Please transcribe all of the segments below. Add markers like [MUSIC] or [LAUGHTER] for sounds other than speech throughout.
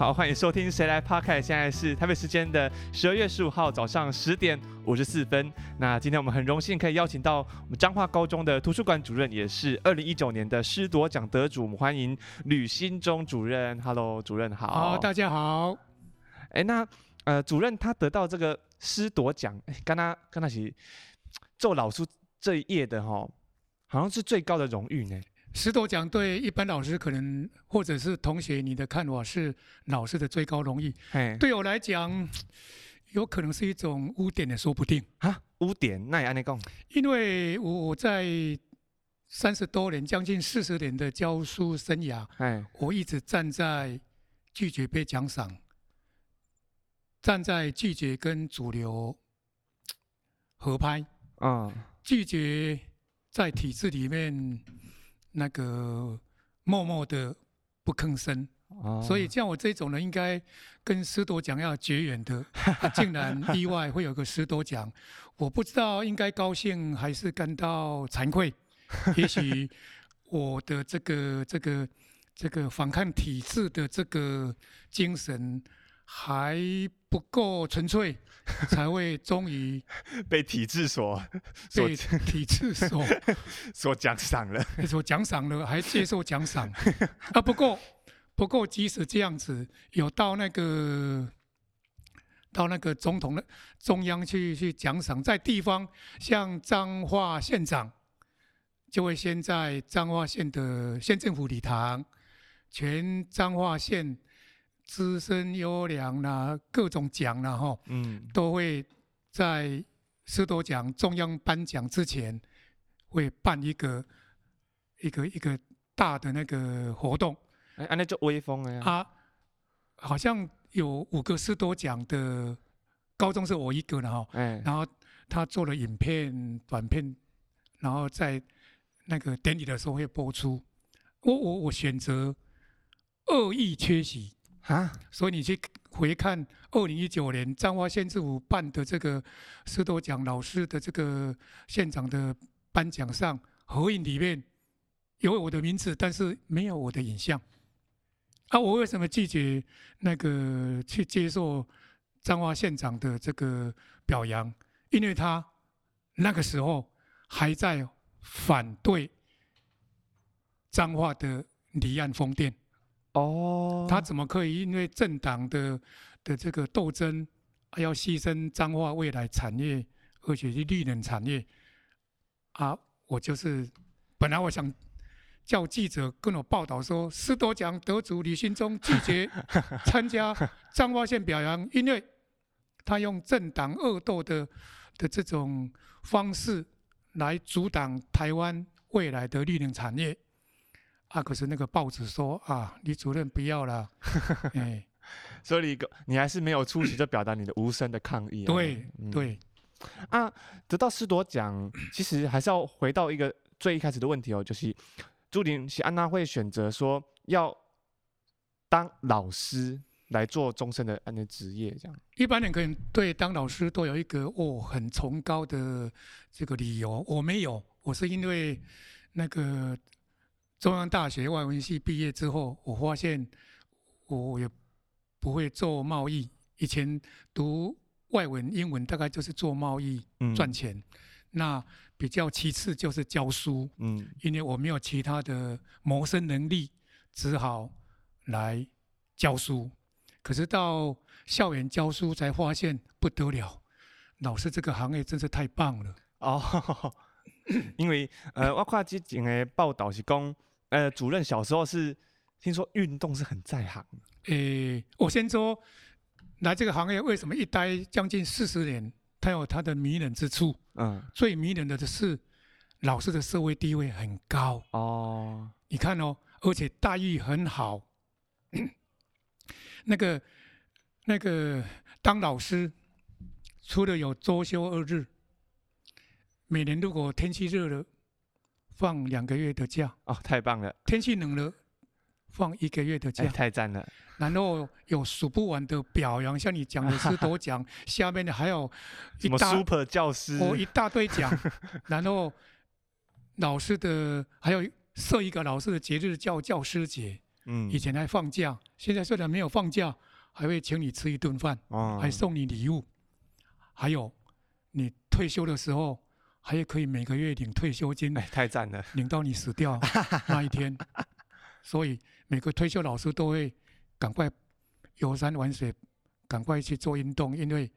好，欢迎收听《谁来 Podcast》。现在是台北时间的十二月十五号早上十点五十四分。那今天我们很荣幸可以邀请到我们彰化高中的图书馆主任，也是二零一九年的师铎奖得主。我们欢迎吕新忠主任。Hello，主任好。好，大家好。哎，那呃，主任他得到这个师铎奖，哎，跟他跟他是做老师这一页的哈，好像是最高的荣誉呢。师铎奖对一般老师可能或者是同学，你的看法是老师的最高荣誉。嘿对我来讲，有可能是一种污点也说不定。啊，污点？那也按你讲？因为我我在三十多年，将近四十年的教书生涯，嘿我一直站在拒绝被奖赏，站在拒绝跟主流合拍，嗯，拒绝在体制里面。那个默默的不吭声，哦、所以像我这种人，应该跟师铎奖要绝缘的，啊，[LAUGHS] 竟然意外会有个师铎奖，我不知道应该高兴还是感到惭愧。[LAUGHS] 也许我的这个这个这个反抗体制的这个精神还不够纯粹。才会终于 [LAUGHS] 被体制所被体制所 [LAUGHS] 所奖赏了，所奖赏了，还接受奖赏啊！不过，不过，即使这样子，有到那个到那个总统的中央去去奖赏，在地方像彰化县长，就会先在彰化县的县政府礼堂，全彰化县。资深优良啦，各种奖啦，哈，嗯，都会在师铎奖中央颁奖之前，会办一个一个一个大的那个活动。哎、欸，那就威风了呀。啊，好像有五个师铎奖的高中是我一个的哈，欸、然后他做了影片、短片，然后在那个典礼的时候会播出。我我我选择恶意缺席。啊，所以你去回看二零一九年彰化县政府办的这个师铎奖老师的这个县长的颁奖上合影里面有我的名字，但是没有我的影像。啊，我为什么拒绝那个去接受彰化县长的这个表扬？因为他那个时候还在反对彰化的离岸风电。哦，他怎么可以因为政党的的这个斗争，还要牺牲彰化未来产业，而且是绿能产业啊？我就是本来我想叫记者跟我报道说，斯多奖得主李新忠拒绝 [LAUGHS] 参加彰化县表扬，因为他用政党恶斗的的这种方式来阻挡台湾未来的绿能产业。啊！可是那个报纸说啊，李主任不要了，[LAUGHS] 哎，所以你你还是没有出席，就表达你的无声的抗议、啊。对、嗯、对，啊，得到师铎奖，其实还是要回到一个最一开始的问题哦，就是朱玲是安娜会选择说要当老师来做终身的安的职业，这样。一般人可能对当老师都有一个哦很崇高的这个理由，我没有，我是因为那个。中央大学外文系毕业之后，我发现我也不会做贸易。以前读外文、英文，大概就是做贸易赚钱。嗯、那比较其次就是教书，嗯，因为我没有其他的谋生能力，只好来教书。可是到校园教书才发现不得了，老师这个行业真是太棒了哦。[LAUGHS] 因为呃，我看之前的报道是讲。呃，主任小时候是听说运动是很在行。诶、欸，我先说来这个行业为什么一待将近四十年，它有它的迷人之处。嗯，最迷人的是老师的社会地位很高哦。你看哦，而且待遇很好。[COUGHS] 那个那个当老师，除了有周休二日，每年如果天气热了。放两个月的假。哦，太棒了！天气冷了，放一个月的假，欸、太赞了。然后有数不完的表扬，像你讲的师铎奖，[LAUGHS] 下面的还有一大 super 教师，哦，一大堆奖。[LAUGHS] 然后老师的还有设一个老师的节日叫教师节，嗯，以前还放假，现在虽然没有放假，还会请你吃一顿饭，哦，还送你礼物，还有你退休的时候，还可以每个月领退休金，哎，太赞了，领到你死掉那一天。[LAUGHS] 所以每个退休老师都会赶快游山玩水，赶快去做运动，因为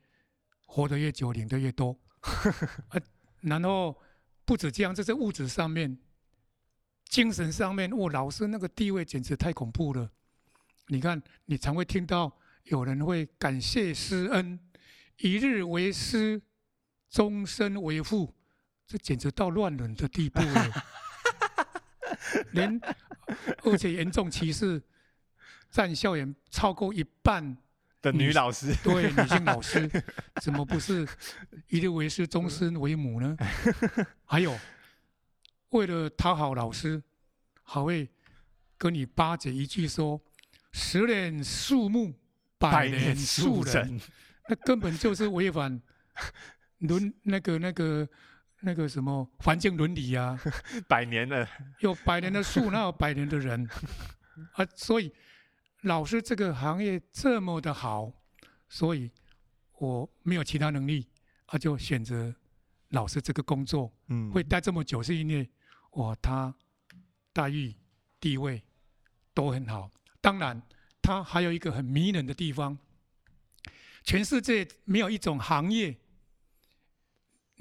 活得越久，领得越多。[LAUGHS] 啊，然后不止这样，这是物质上面。精神上面，我老师那个地位简直太恐怖了。你看，你常会听到有人会感谢师恩，一日为师，终身为父，这简直到乱伦的地步了。[LAUGHS] 连而且严重歧视占校园超过一半的女老师，对女性老师，[LAUGHS] 怎么不是一日为师，终身为母呢？[LAUGHS] 还有。为了讨好老师，还会跟你巴结一句说：“十年树木，百年树人。人”那根本就是违反伦那个那个那个什么环境伦理啊！[LAUGHS] 百年的，有百年的树，那有百年的人 [LAUGHS] 啊？所以老师这个行业这么的好，所以我没有其他能力，啊，就选择老师这个工作。嗯，会待这么久是因为。哇，他待遇、地位都很好。当然，他还有一个很迷人的地方。全世界没有一种行业，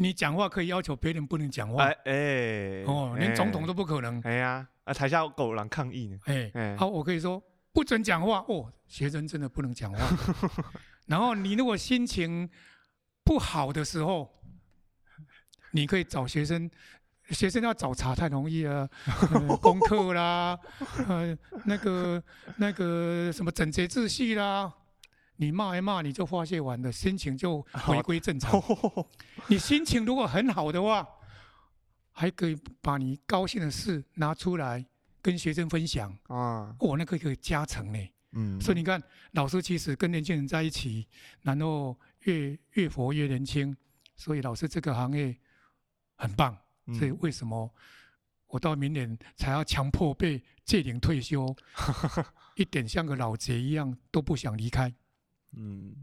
你讲话可以要求别人不能讲话。哎，哎哦，连总统都不可能。哎呀，啊，台下狗狼抗议呢。哎，哎好，我可以说不准讲话。哦，学生真的不能讲话。[LAUGHS] 然后你如果心情不好的时候，你可以找学生。学生要找茬太容易了，呃、[LAUGHS] 功课啦，呃，那个那个什么整洁秩序啦，你骂一骂你就发泄完了，心情就回归正常。[LAUGHS] 你心情如果很好的话，还可以把你高兴的事拿出来跟学生分享啊，哦，那个可以加成呢。嗯，所以你看，老师其实跟年轻人在一起，然后越越活越年轻，所以老师这个行业很棒。所以为什么我到明年才要强迫被届龄退休，[LAUGHS] 一点像个老贼一样都不想离开。嗯，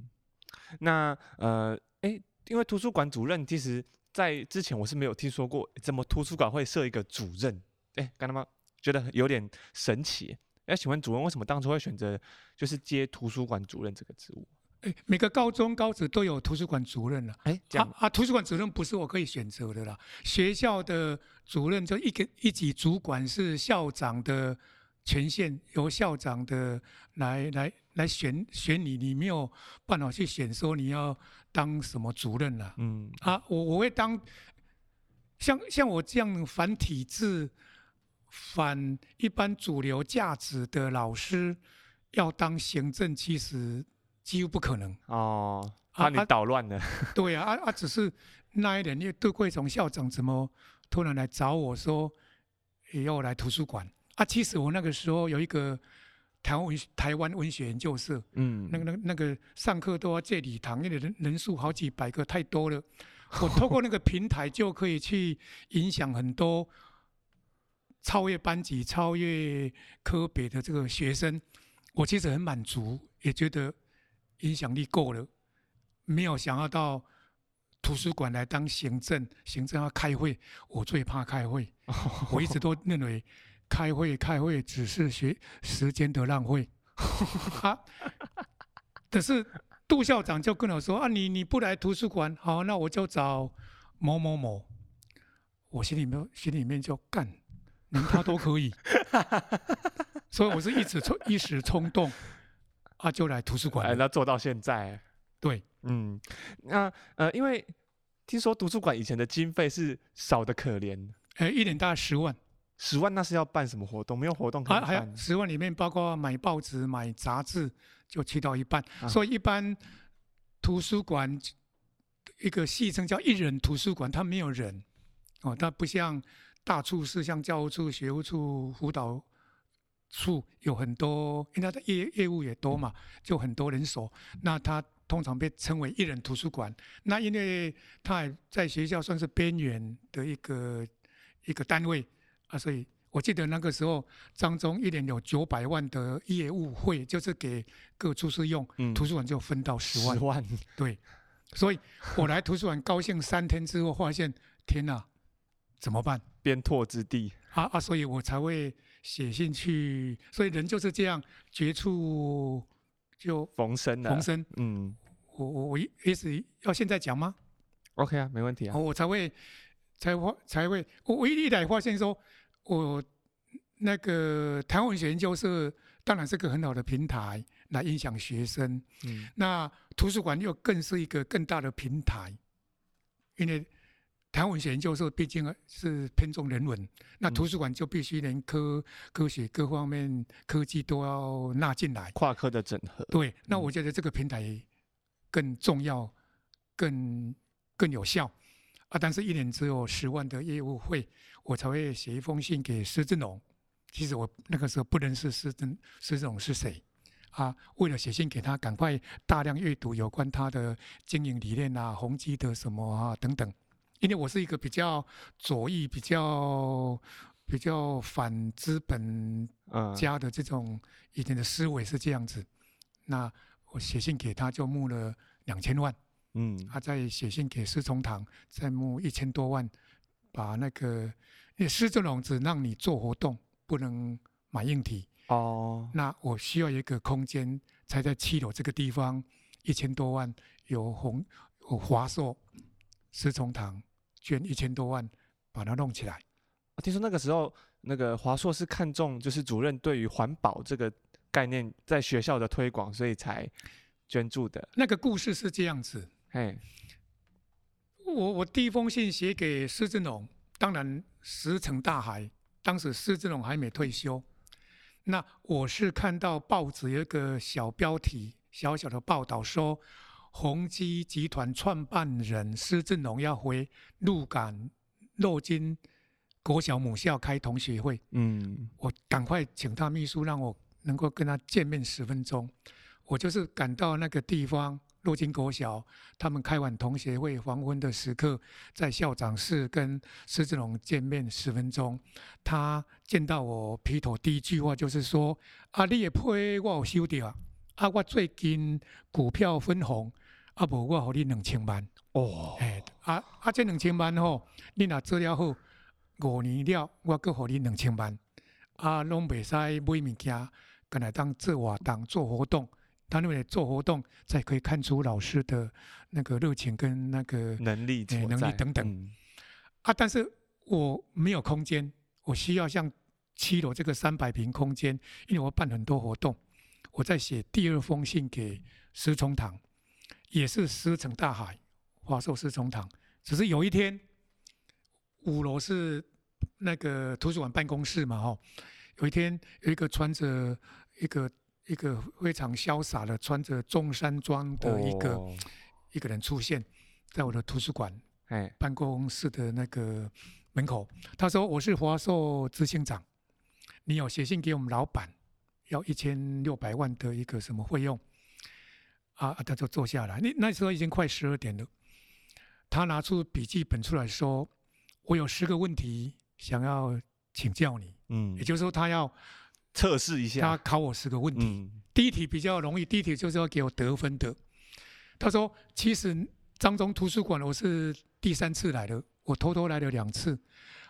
那呃，哎、欸，因为图书馆主任其实，在之前我是没有听说过，怎么图书馆会设一个主任？哎、欸，干他妈觉得有点神奇。哎、欸，请问主任为什么当初会选择就是接图书馆主任这个职务？哎，每个高中高职都有图书馆主任了。哎，啊啊，图书馆主任不是我可以选择的啦。学校的主任就一个一级主管是校长的权限，由校长的来来来选选你，你没有办法去选说你要当什么主任了。嗯，啊，我我会当像像我这样反体制、反一般主流价值的老师，要当行政其实。几乎不可能哦，怕你捣乱了。[LAUGHS] 对啊，啊啊，只是那一年，因为杜贵从校长怎么突然来找我说，也要来图书馆啊？其实我那个时候有一个台湾文台湾文学研究社，嗯，那个那那个上课都要借礼堂，因为人人数好几百个，太多了。我透过那个平台就可以去影响很多超越班级、超越科别的这个学生，我其实很满足，也觉得。影响力够了，没有想要到图书馆来当行政，行政要开会，我最怕开会。我一直都认为开会开会只是学时间的浪费。[LAUGHS] 啊，可是杜校长就跟我说啊，你你不来图书馆，好，那我就找某某某。我心里面心里面就干，连他都可以，[LAUGHS] 所以我是一直冲一时冲动。啊，就来图书馆，哎，那做到现在，对，嗯，那呃，因为听说图书馆以前的经费是少的可怜，哎，一年大概十万，十万那是要办什么活动？没有活动可以办。还还十万里面包括买报纸、买杂志，就去到一半。啊、所以一般图书馆一个戏称叫一人图书馆，它没有人哦，它不像大处室，像教务处、学务处、辅导。处有很多，因为它的业业务也多嘛，就很多人手。那它通常被称为一人图书馆。那因为它还在学校算是边缘的一个一个单位啊，所以我记得那个时候，彰中一年有九百万的业务费，就是给各处室用，嗯、图书馆就分到十万。十万，对。所以我来图书馆高兴三天之后，发现天哪，怎么办？边拓之地。啊啊！所以我才会写信去。所以人就是这样，绝处就逢生了。逢生。嗯。我我我意思要现在讲吗？OK 啊，没问题啊。我才会才会才会，我我一来发现说。我那个台湾文学研究社当然是个很好的平台来影响学生，嗯，那图书馆又更是一个更大的平台，因为台湾文学研究社毕竟是偏重人文，那图书馆就必须连科科学各方面科技都要纳进来，跨科的整合。对，那我觉得这个平台更重要，更更有效。啊！但是一年只有十万的业务费，我才会写一封信给施正荣。其实我那个时候不认识施正施正荣是谁啊。为了写信给他，赶快大量阅读有关他的经营理念啊、宏基的什么啊等等。因为我是一个比较左翼、比较比较反资本家的这种以前的思维是这样子。那我写信给他，就募了两千万。嗯，他再写信给施崇堂，再募一千多万，把那个，因为施正荣只让你做活动，不能买硬体哦。那我需要一个空间，才在七楼这个地方，一千多万有红有华硕，施崇堂捐一千多万把它弄起来。听说那个时候，那个华硕是看中就是主任对于环保这个概念在学校的推广，所以才捐助的。那个故事是这样子。哎，我我第一封信写给施正荣，当然石沉大海。当时施正荣还没退休，那我是看到报纸有一个小标题，小小的报道说，宏基集团创办人施正荣要回鹿港肉金国小母校开同学会。嗯，我赶快请他秘书让我能够跟他见面十分钟。我就是赶到那个地方。陆金国小，他们开完同学会，黄昏的时刻，在校长室跟施志龙见面十分钟。他见到我，劈头第一句话就是说：“啊，你的批我有收到，啊，啊我最近股票分红，啊，无我给你两千万。”哦，哎，啊啊，这两千万吼，你若做了好，五年了，我搁给你两千万。啊，拢袂使买物件，干来当做活动做活动。他认为做活动才可以看出老师的那个热情跟那个能力、欸、能力等等。嗯、啊，但是我没有空间，我需要像七楼这个三百平空间，因为我办很多活动。我在写第二封信给施崇堂，也是石沉大海，华硕施崇堂。只是有一天，五楼是那个图书馆办公室嘛，吼，有一天有一个穿着一个。一个非常潇洒的穿着中山装的一个、哦、一个人出现在我的图书馆哎办公室的那个门口。他说：“我是华硕执行长，你有写信给我们老板，要一千六百万的一个什么费用？”啊，他就坐下来。那那时候已经快十二点了，他拿出笔记本出来说：“我有十个问题想要请教你。”嗯，也就是说他要。测试一下，他考我十个问题。嗯、第一题比较容易，第一题就是要给我得分的。他说：“其实张中图书馆我是第三次来的，我偷偷来了两次。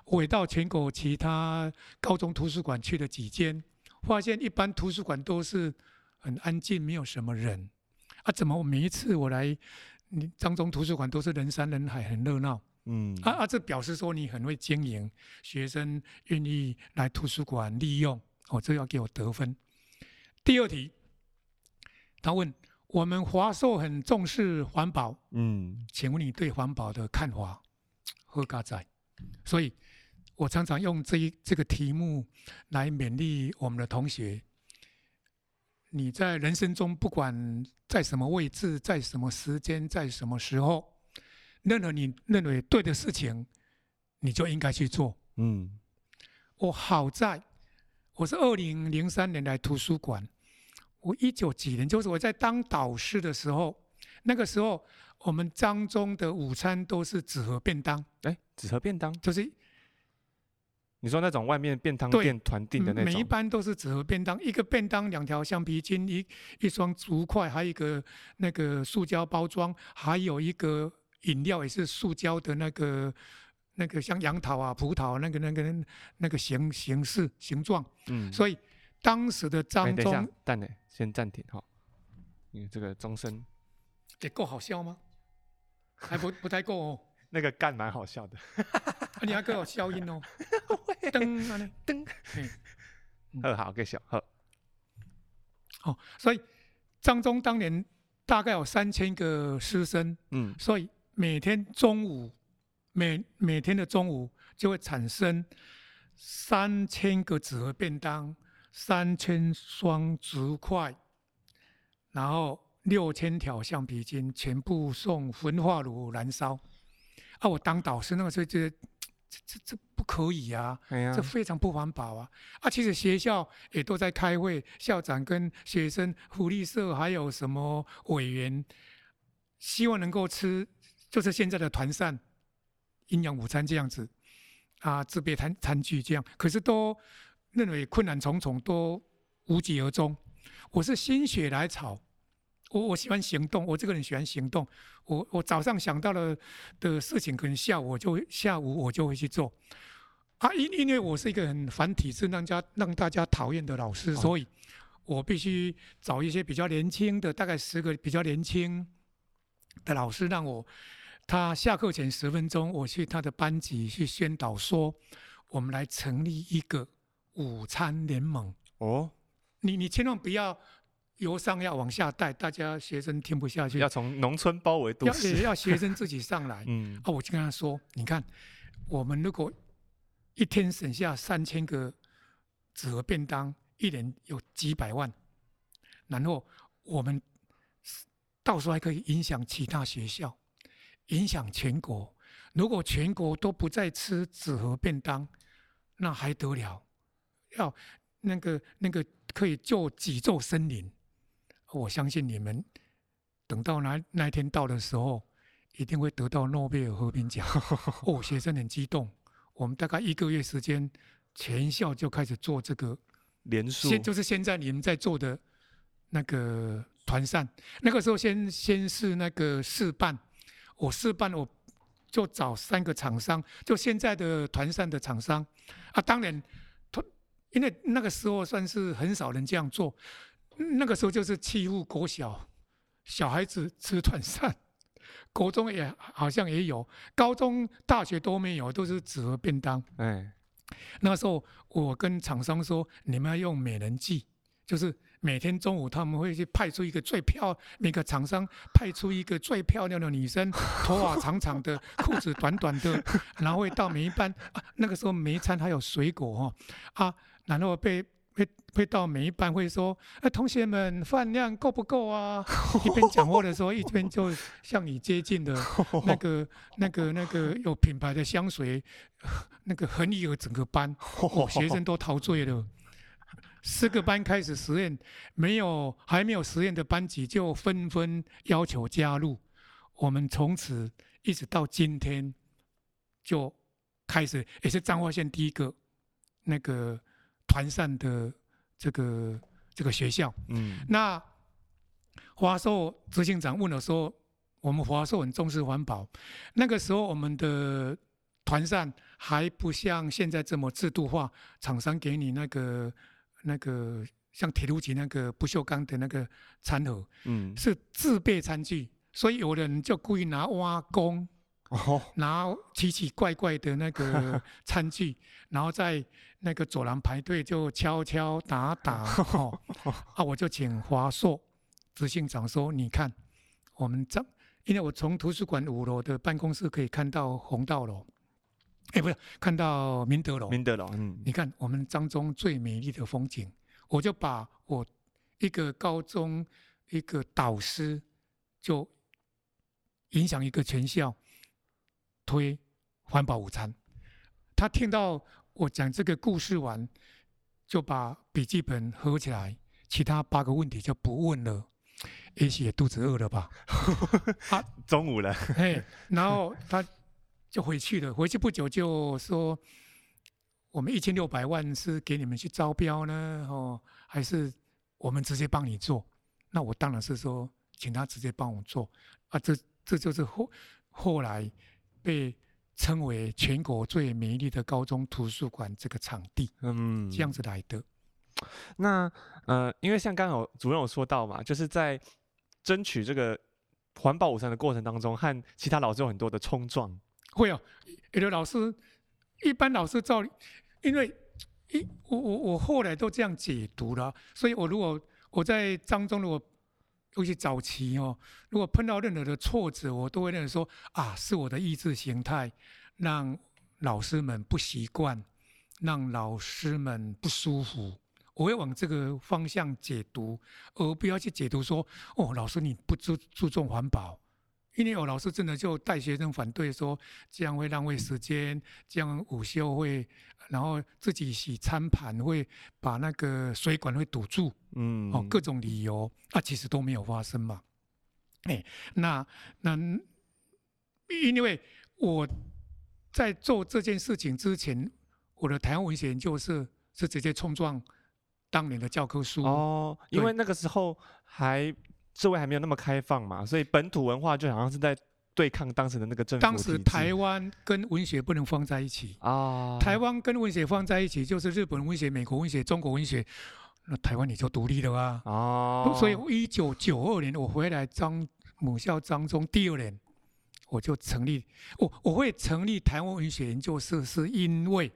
我也到全国其他高中图书馆去了几间，发现一般图书馆都是很安静，没有什么人。啊，怎么我每一次我来你彰中图书馆都是人山人海，很热闹？嗯，啊啊，这表示说你很会经营，学生愿意来图书馆利用。”哦，这要给我得分。第二题，他问我们华硕很重视环保，嗯，请问你对环保的看法？何嘎在？所以，我常常用这一这个题目来勉励我们的同学。你在人生中，不管在什么位置，在什么时间，在什么时候，任何你认为对的事情，你就应该去做。嗯，我好在。我是二零零三年来图书馆，我一九几年，就是我在当导师的时候，那个时候我们张中的午餐都是纸盒便当，哎，纸盒便当？就是你说那种外面便当店团订的那种，每一班都是纸盒便当，一个便当两条橡皮筋，一一双竹筷，还有一个那个塑胶包装，还有一个饮料也是塑胶的那个那个像杨桃啊、葡萄那个那个那个形形式形状。嗯，所以当时的张忠，欸、等一下，先暂停哈，因为这个钟声也够好笑吗？还不不太够哦。[LAUGHS] 那个干蛮好笑的，[LAUGHS] 啊、你还给我消音哦。噔 [LAUGHS] 啊噔，嗯，好，给小好。哦，所以张忠当年大概有三千个师生，嗯，所以每天中午，每每天的中午就会产生三千个纸盒便当，三千双竹筷，然后六千条橡皮筋，全部送焚化炉燃烧。啊，我当导师那个时候觉得，这这这不可以啊，这非常不环保啊！啊，其实学校也都在开会，校长跟学生福利社还有什么委员，希望能够吃，就是现在的团膳营养午餐这样子啊，自备餐餐具这样，可是都认为困难重重，都无疾而终。我是心血来潮。我我喜欢行动，我这个人喜欢行动。我我早上想到了的事情，可能下午我就下午我就会去做。啊，因因为我是一个很反体制、让家让大家讨厌的老师，所以我必须找一些比较年轻的，大概十个比较年轻的老师，让我他下课前十分钟，我去他的班级去宣导说，我们来成立一个午餐联盟。哦，你你千万不要。由上要往下带，大家学生听不下去。要从农村包围都市，要学生自己上来。[LAUGHS] 嗯，啊，我就跟他说：“你看，我们如果一天省下三千个纸盒便当，一年有几百万，然后我们到时候还可以影响其他学校，影响全国。如果全国都不再吃纸盒便当，那还得了？要那个那个可以救几座森林。”我相信你们等到那那一天到的时候，一定会得到诺贝尔和平奖。[LAUGHS] 哦，学生很激动。我们大概一个月时间，全校就开始做这个连锁，现就是现在你们在做的那个团扇。那个时候先先是那个试办，我试办我就找三个厂商，就现在的团扇的厂商啊。当然，因为那个时候算是很少人这样做。那个时候就是欺负国小小孩子吃团扇，[LAUGHS] 国中也好像也有，高中、大学都没有，都是纸盒便当。哎，那时候我跟厂商说，你们要用美人计，就是每天中午他们会去派出一个最漂，那个厂商派出一个最漂亮的女生，头发长长的，裤子短短的，[LAUGHS] 然后会到每一班啊，那个时候每一餐还有水果哈啊，然后被。会会到每一班会说，哎，同学们饭量够不够啊？[LAUGHS] 一边讲话的时候，一边就向你接近的 [LAUGHS] 那个、那个、那个有品牌的香水，那个横溢了整个班，哦，学生都陶醉了。四个班开始实验，没有还没有实验的班级就纷纷要求加入。我们从此一直到今天，就开始也是彰化县第一个那个。团扇的这个这个学校，嗯，那华硕执行长问了说，我们华硕很重视环保。那个时候，我们的团扇还不像现在这么制度化，厂商给你那个那个像铁路局那个不锈钢的那个餐盒，嗯，是自备餐具，所以有的人就故意拿挖工。哦，拿奇奇怪怪的那个 [LAUGHS] 餐具，然后在那个走廊排队就敲敲打打，[LAUGHS] 哦，啊，我就请华硕执行长说，你看我们这，因为我从图书馆五楼的办公室可以看到红道楼，哎，不是看到明德楼，明德楼，嗯，你看我们彰中最美丽的风景，我就把我一个高中一个导师就影响一个全校。推环保午餐，他听到我讲这个故事完，就把笔记本合起来，其他八个问题就不问了。也许也肚子饿了吧？他 [LAUGHS] 中午了，嘿，然后他就回去了。回去不久就说，我们一千六百万是给你们去招标呢，哦，还是我们直接帮你做？那我当然是说，请他直接帮我做啊。这这就是后后来被称为全国最美丽的高中图书馆这个场地，嗯，这样子来的。那呃，因为像刚刚有主任有说到嘛，就是在争取这个环保午餐的过程当中，和其他老师有很多的冲撞。会哦，有的老师，一般老师照，因为一我我我后来都这样解读了，所以我如果我在当中如果尤其早期哦，如果碰到任何的挫折，我都会认为说啊，是我的意识形态让老师们不习惯，让老师们不舒服。我会往这个方向解读，而不要去解读说哦，老师你不注注重环保，因为有老师真的就带学生反对说这样会浪费时间，这样午休会，然后自己洗餐盘会把那个水管会堵住，嗯，哦，各种理由，那、啊、其实都没有发生嘛。哎，那那因为我在做这件事情之前，我的台湾文学研究社是直接冲撞。当年的教科书哦，因为那个时候还社会还没有那么开放嘛，所以本土文化就好像是在对抗当时的那个政府。当时台湾跟文学不能放在一起啊，哦、台湾跟文学放在一起就是日本文学、美国文学、中国文学，那台湾你就独立了啊。哦，所以一九九二年我回来张母校彰中第二年，我就成立我我会成立台湾文学研究社，是因为。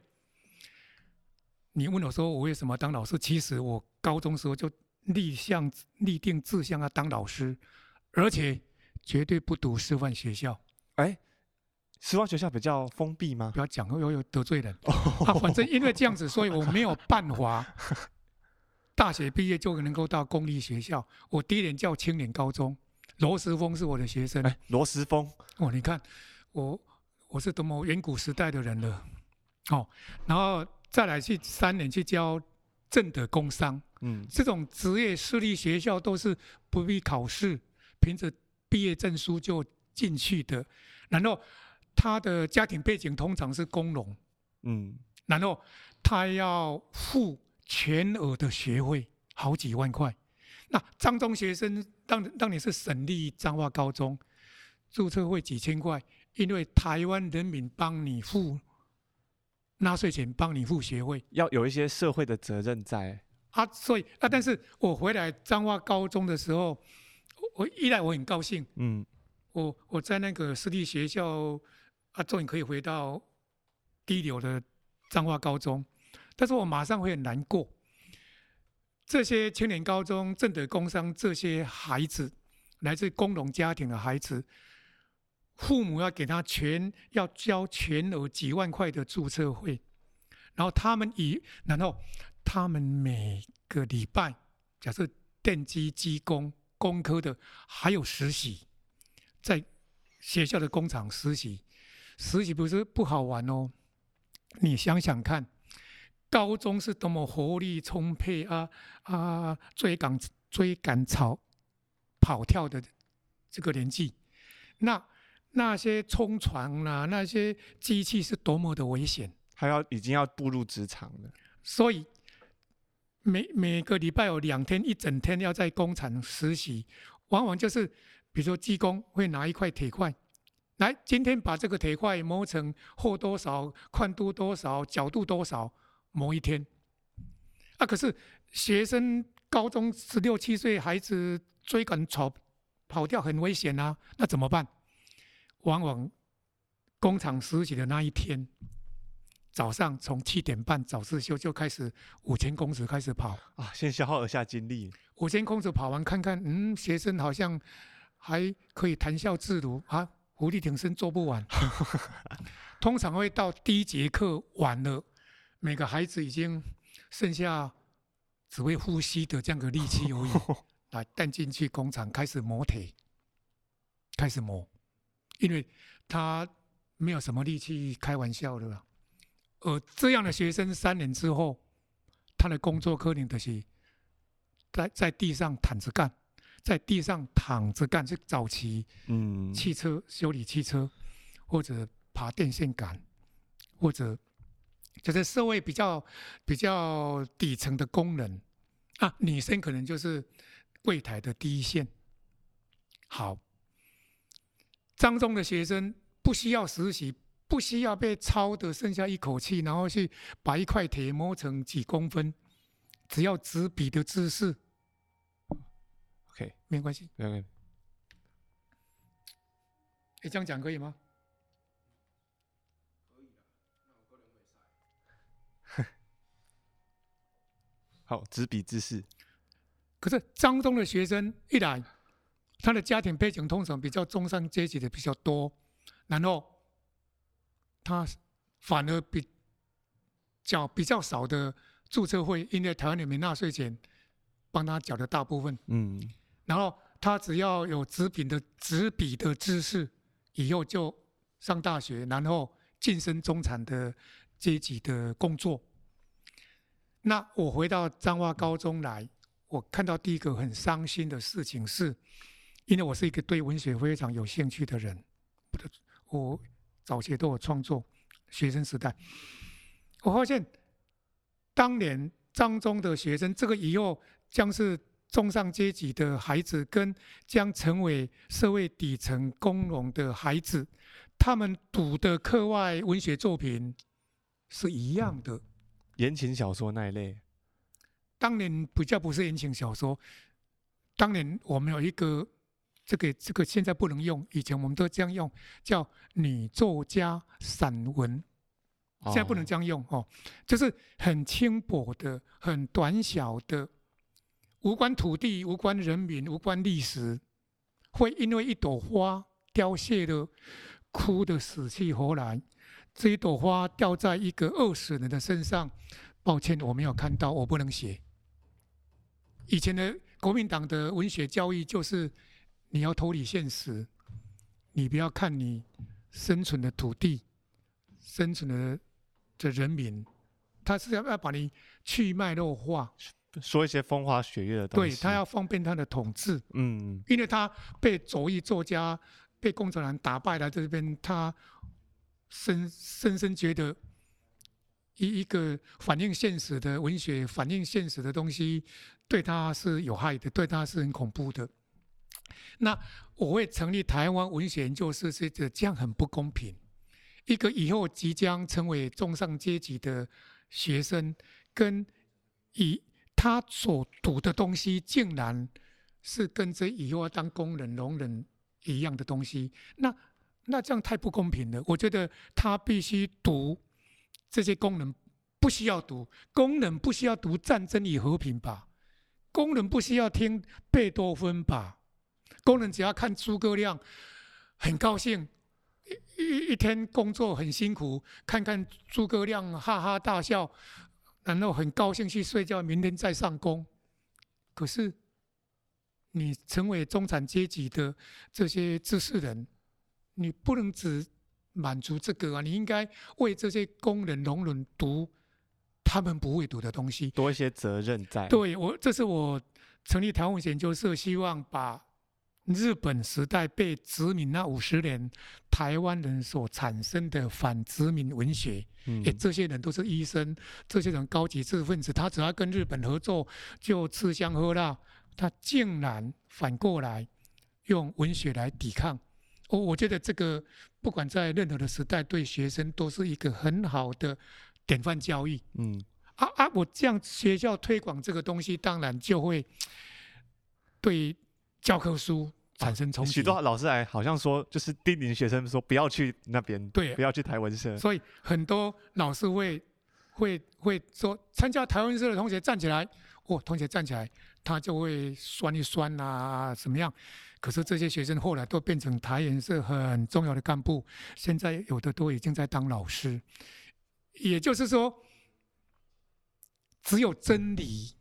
你问我说我为什么当老师？其实我高中时候就立向立定志向要当老师，而且绝对不读师范学校。哎，师范学校比较封闭吗？不要讲，又又得罪人。啊，反正因为这样子，所以我没有办法 [LAUGHS] 大学毕业就能够到公立学校。我第一年叫青年高中，罗时峰是我的学生。哎，罗时峰哦，你看我我是多么远古时代的人了。哦，然后。再来去三年去教正的工商，嗯，这种职业私立学校都是不必考试，凭着毕业证书就进去的。然后他的家庭背景通常是工农，嗯，然后他要付全额的学费，好几万块。那彰中学生当当年是省立彰化高中，注册费几千块，因为台湾人民帮你付。纳税钱帮你付学费，要有一些社会的责任在啊。所以啊，但是我回来彰化高中的时候，我一来我很高兴，嗯，我我在那个私立学校啊，终于可以回到第一流的彰化高中，但是我马上会很难过。这些青年高中、正德工商这些孩子，来自工农家庭的孩子。父母要给他全要交全额几万块的注册费，然后他们以然后他们每个礼拜，假设电机机工工科的还有实习，在学校的工厂实习，实习不是不好玩哦。你想想看，高中是多么活力充沛啊啊，追赶追赶跑跑跳的这个年纪，那。那些冲床啊，那些机器是多么的危险，还要已经要步入职场了。所以每每个礼拜有两天一整天要在工厂实习，往往就是比如说技工会拿一块铁块，来今天把这个铁块磨成厚多少、宽度多少、角度多少，磨一天。啊，可是学生高中十六七岁孩子追赶跑跑掉很危险啊，那怎么办？往往工厂实习的那一天早上，从七点半早自修就开始五千公尺开始跑啊，先消耗一下精力。五千公尺跑完，看看，嗯，学生好像还可以谈笑自如啊，伏地挺身做不完。[LAUGHS] 通常会到第一节课晚了，每个孩子已经剩下只会呼吸的这样的力气而已，[LAUGHS] 来带进去工厂开始磨铁，开始磨。因为他没有什么力气开玩笑的了，而这样的学生三年之后，他的工作可能就是在在地上躺着干，在地上躺着干，是早期嗯。汽车修理汽车，或者爬电线杆，或者就是社会比较比较底层的工人。啊，女生可能就是柜台的第一线。好，彰中的学生不需要实习，不需要被操得剩下一口气，然后去把一块铁磨成几公分，只要执笔的姿势，OK，没关系。没关系。哎，这样讲可以吗？[LAUGHS] 好，执笔姿势。可是张中的学生一来。他的家庭背景通常比较中上阶级的比较多，然后他反而比缴比较少的注册费，因为台湾人民纳税钱帮他缴的大部分。嗯，然后他只要有纸笔的纸笔的知识，以后就上大学，然后晋升中产的阶级的工作。那我回到彰化高中来，我看到第一个很伤心的事情是。因为我是一个对文学非常有兴趣的人，我早期都有创作，学生时代，我发现当年张中的学生，这个以后将是中上阶级的孩子，跟将成为社会底层工农的孩子，他们读的课外文学作品是一样的，言情小说那一类。当年比较不是言情小说，当年我们有一个。这个这个现在不能用，以前我们都这样用，叫女作家散文，现在不能这样用哦，就是很轻薄的、很短小的，无关土地、无关人民、无关历史，会因为一朵花凋谢的，哭得死去活来。这一朵花掉在一个饿死人的身上，抱歉，我没有看到，我不能写。以前的国民党的文学教育就是。你要脱离现实，你不要看你生存的土地、生存的的人民，他是要要把你去脉络化，说一些风花雪月的东西。对，他要方便他的统治，嗯，因为他被左翼作家、被共产党打败了这边，他深深深觉得一一个反映现实的文学、反映现实的东西，对他是有害的，对他是很恐怖的。那我会成立台湾文学研究室，是这这样很不公平。一个以后即将成为中上阶级的学生，跟以他所读的东西，竟然是跟这以后要当工人、农人一样的东西，那那这样太不公平了。我觉得他必须读这些工人不需要读，工人不需要读《战争与和平》吧？工人不需要听贝多芬吧？工人只要看诸葛亮，很高兴，一一一天工作很辛苦，看看诸葛亮哈哈大笑，然后很高兴去睡觉，明天再上工。可是，你成为中产阶级的这些知识人，你不能只满足这个啊！你应该为这些工人、农人读他们不会读的东西，多一些责任在。对我，这是我成立台湾文学研究社，希望把。日本时代被殖民那五十年，台湾人所产生的反殖民文学，嗯，诶，这些人都是医生，这些人高级知识分子，他只要跟日本合作就吃香喝辣，他竟然反过来用文学来抵抗。我我觉得这个不管在任何的时代，对学生都是一个很好的典范教育。嗯，啊啊，我这样学校推广这个东西，当然就会对。教科书产生冲击，许多老师还好像说，就是叮咛学生说不要去那边，对，不要去台湾社。所以很多老师会会会说，参加台湾社的同学站起来，哦，同学站起来，他就会酸一酸啊，怎么样？可是这些学生后来都变成台湾社很重要的干部，现在有的都已经在当老师。也就是说，只有真理。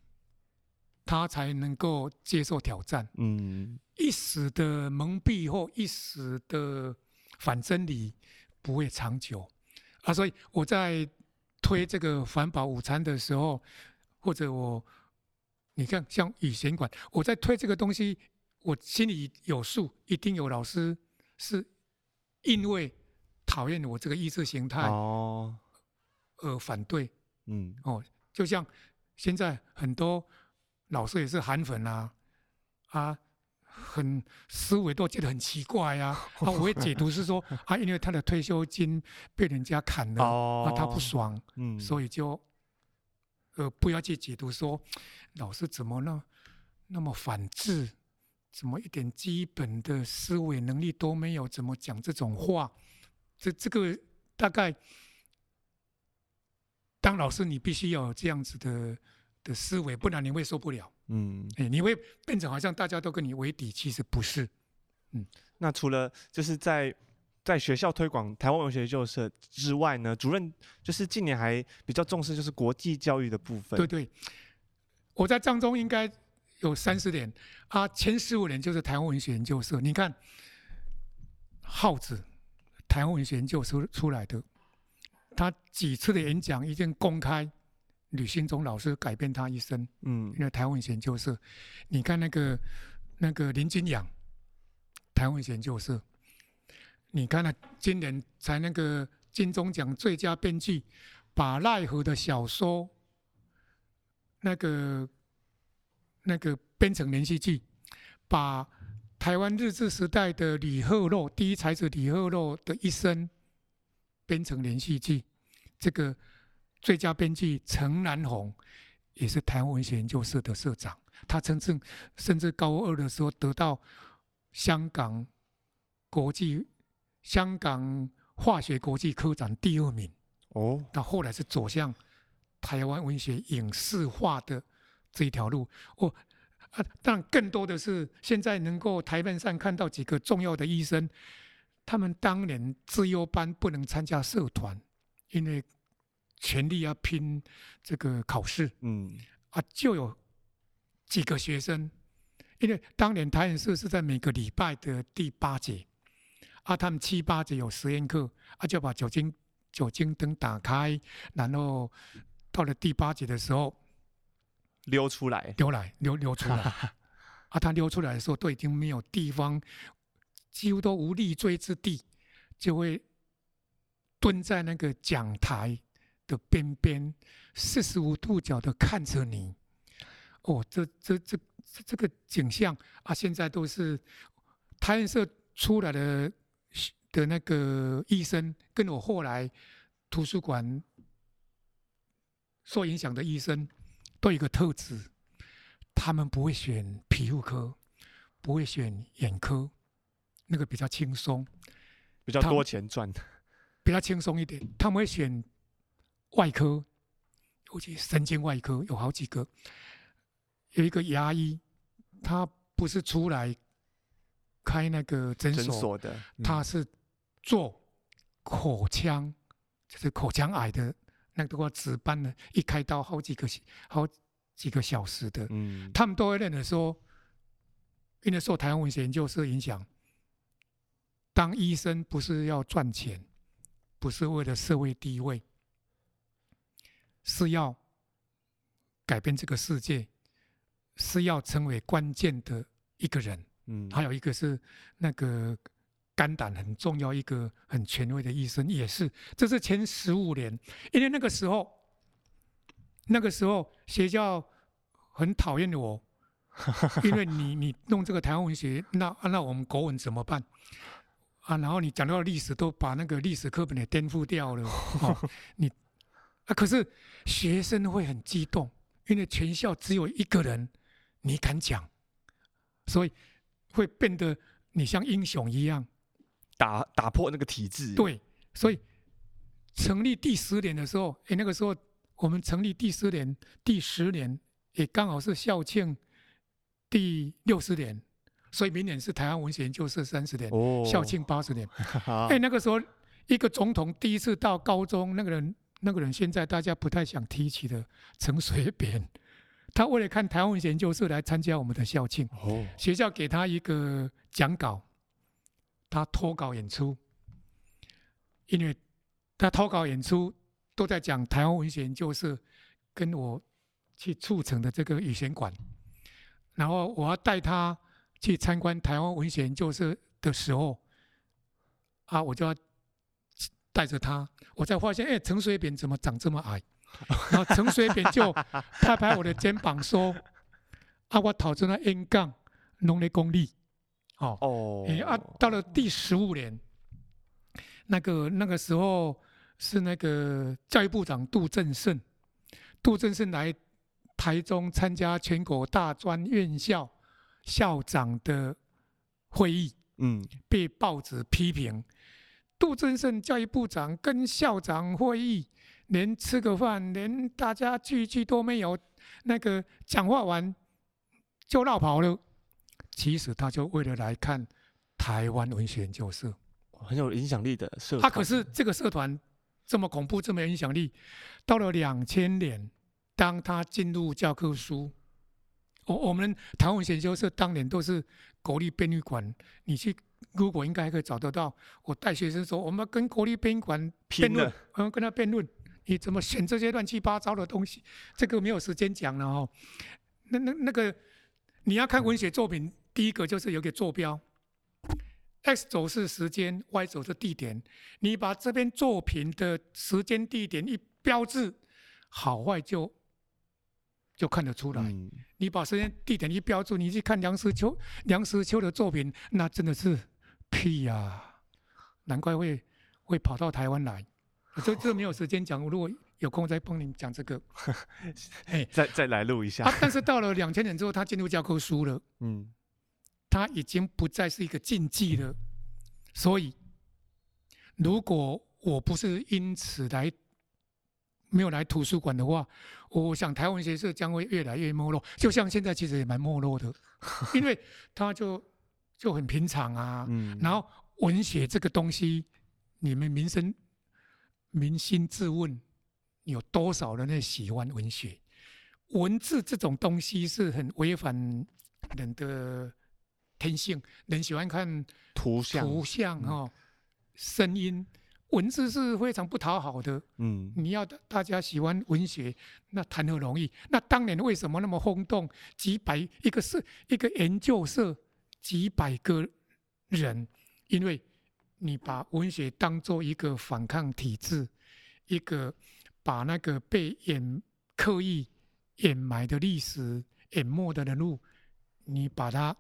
他才能够接受挑战。嗯，一时的蒙蔽或一时的反真理不会长久啊。所以我在推这个环保午餐的时候，或者我你看像语言馆，我在推这个东西，我心里有数，一定有老师是因为讨厌我这个意识形态哦，而反对。嗯，哦，就像现在很多老师也是韩粉啊，啊，很思维都觉得很奇怪呀、啊。[LAUGHS] 啊，我会解读是说啊，因为他的退休金被人家砍了，哦、啊，他不爽，嗯，所以就呃不要去解读说老师怎么那那么反智，怎么一点基本的思维能力都没有，怎么讲这种话？这这个大概。当老师，你必须要有这样子的的思维，不然你会受不了。嗯，哎，你会变成好像大家都跟你为敌，其实不是。嗯，那除了就是在在学校推广台湾文学研究社之外呢，主任就是近年还比较重视就是国际教育的部分。对对，我在彰中应该有三十年啊，前十五年就是台湾文学研究社。你看，耗子台湾文学研究社出来的。他几次的演讲已经公开，吕新中老师改变他一生。嗯，因为台湾文学研究社，你看那个那个林君阳，台湾文学研究社，你看他今年才那个金钟奖最佳编剧，把奈何的小说那个那个编成连续剧，把台湾日治时代的李鹤洛第一才子李鹤洛的一生。编成连续剧，这个最佳编剧陈南红也是台湾文学研究社的社长，他曾经甚至高二的时候得到香港国际香港化学国际科展第二名。哦，他后来是走向台湾文学影视化的这一条路。哦，啊，但更多的是现在能够台面上看到几个重要的医生。他们当年资优班不能参加社团，因为全力要拼这个考试。嗯，啊，就有几个学生，因为当年台演社是在每个礼拜的第八节，啊，他们七八节有实验课，啊，就把酒精酒精灯打开，然后到了第八节的时候溜出来，溜来溜溜出来，[LAUGHS] 啊，他溜出来的时候都已经没有地方。几乎都无立锥之地，就会蹲在那个讲台的边边，四十五度角的看着你。哦，这这这这个景象啊，现在都是台研社出来的的那个医生，跟我后来图书馆受影响的医生，都有一个特质，他们不会选皮肤科，不会选眼科。那个比较轻松，比较多钱赚的，比较轻松一点。他们会选外科，尤其神经外科有好几个。有一个牙医，他不是出来开那个诊所，所的，嗯、他是做口腔，就是口腔癌的那个话值班的，一开刀好几个好几个小时的。嗯、他们都会认为说，因为受台湾文学研究社影响。当医生不是要赚钱，不是为了社会地位，是要改变这个世界，是要成为关键的一个人。嗯，还有一个是那个肝胆很重要一个很权威的医生，也是。这是前十五年，因为那个时候，那个时候学校很讨厌我，[LAUGHS] 因为你你弄这个台湾文学，那那我们国文怎么办？啊，然后你讲到历史，都把那个历史课本也颠覆掉了。[LAUGHS] 哦、你啊，可是学生会很激动，因为全校只有一个人你敢讲，所以会变得你像英雄一样，打打破那个体制。对，所以成立第十年的时候，诶，那个时候我们成立第十年，第十年也刚好是校庆第六十年。所以明年是台湾文学研究社三十年，哦、校庆八十年。[LAUGHS] 哎，那个时候一个总统第一次到高中，那个人，那个人现在大家不太想提起的陈水扁，[LAUGHS] 他为了看台湾文学研究社来参加我们的校庆，哦、学校给他一个讲稿，他脱稿演出，因为他脱稿演出都在讲台湾文学研究社跟我去促成的这个语言馆，然后我要带他。去参观台湾文学研究社的时候，啊，我就要带着他，我才发现，哎，陈水扁怎么长这么矮？然后陈水扁就拍拍我的肩膀说：“ [LAUGHS] 啊，我讨论那 N 杠农业功力，哦哦，哎啊，到了第十五年，那个那个时候是那个教育部长杜正胜，杜正胜来台中参加全国大专院校校长的会议，嗯，被报纸批评，杜正胜教育部长跟校长会议。”连吃个饭，连大家聚一聚都没有，那个讲话完就落跑了。其实他就为了来看台湾文学研究社，很有影响力的社团。他可是这个社团这么恐怖，这么有影响力。到了两千年，当他进入教科书，我我们台湾文学研究社当年都是国立编译馆，你去如果应该还可以找得到。我带学生说，我们跟国立编译馆辩论，我们跟他辩论。你怎么选这些乱七八糟的东西？这个没有时间讲了哦。那那那个，你要看文学作品，第一个就是有个坐标，X 轴是时间，Y 轴是地点。你把这篇作品的时间、地点一标志，好坏就就看得出来。嗯、你把时间、地点一标注，你去看梁实秋、梁实秋的作品，那真的是屁呀、啊！难怪会会跑到台湾来。这这没有时间讲，我如果有空再帮你们讲这个。[LAUGHS] 哎，再再来录一下。啊，但是到了两千年之后，他进入教科书了。嗯，他已经不再是一个禁忌了。所以，如果我不是因此来没有来图书馆的话，我想台湾文学社将会越来越没落。就像现在其实也蛮没落的，[LAUGHS] 因为他就就很平常啊。嗯。然后文学这个东西，你们民生。民心自问，有多少人喜欢文学？文字这种东西是很违反人的天性，人喜欢看图像、图像哦，声音，文字是非常不讨好的。嗯，你要大家喜欢文学，那谈何容易？那当年为什么那么轰动？几百一个社一个研究社，几百个人，因为。你把文学当做一个反抗体制，一个把那个被掩刻意掩埋的历史、淹没的人物，你把它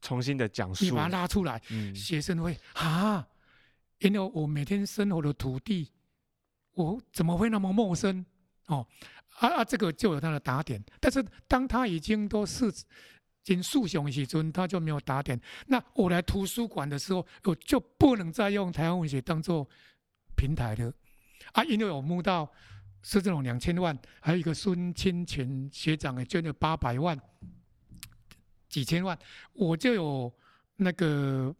重新的讲述，你把它拉出来，嗯、学生会啊，因为我每天生活的土地，我怎么会那么陌生？哦，啊啊，这个就有他的打点，但是当他已经都是。经诉讼的时阵，他就没有打点。那我来图书馆的时候，我就不能再用台湾文学当做平台了啊！因为我募到施正荣两千万，还有一个孙清泉学长也捐了八百万，几千万，我就有那个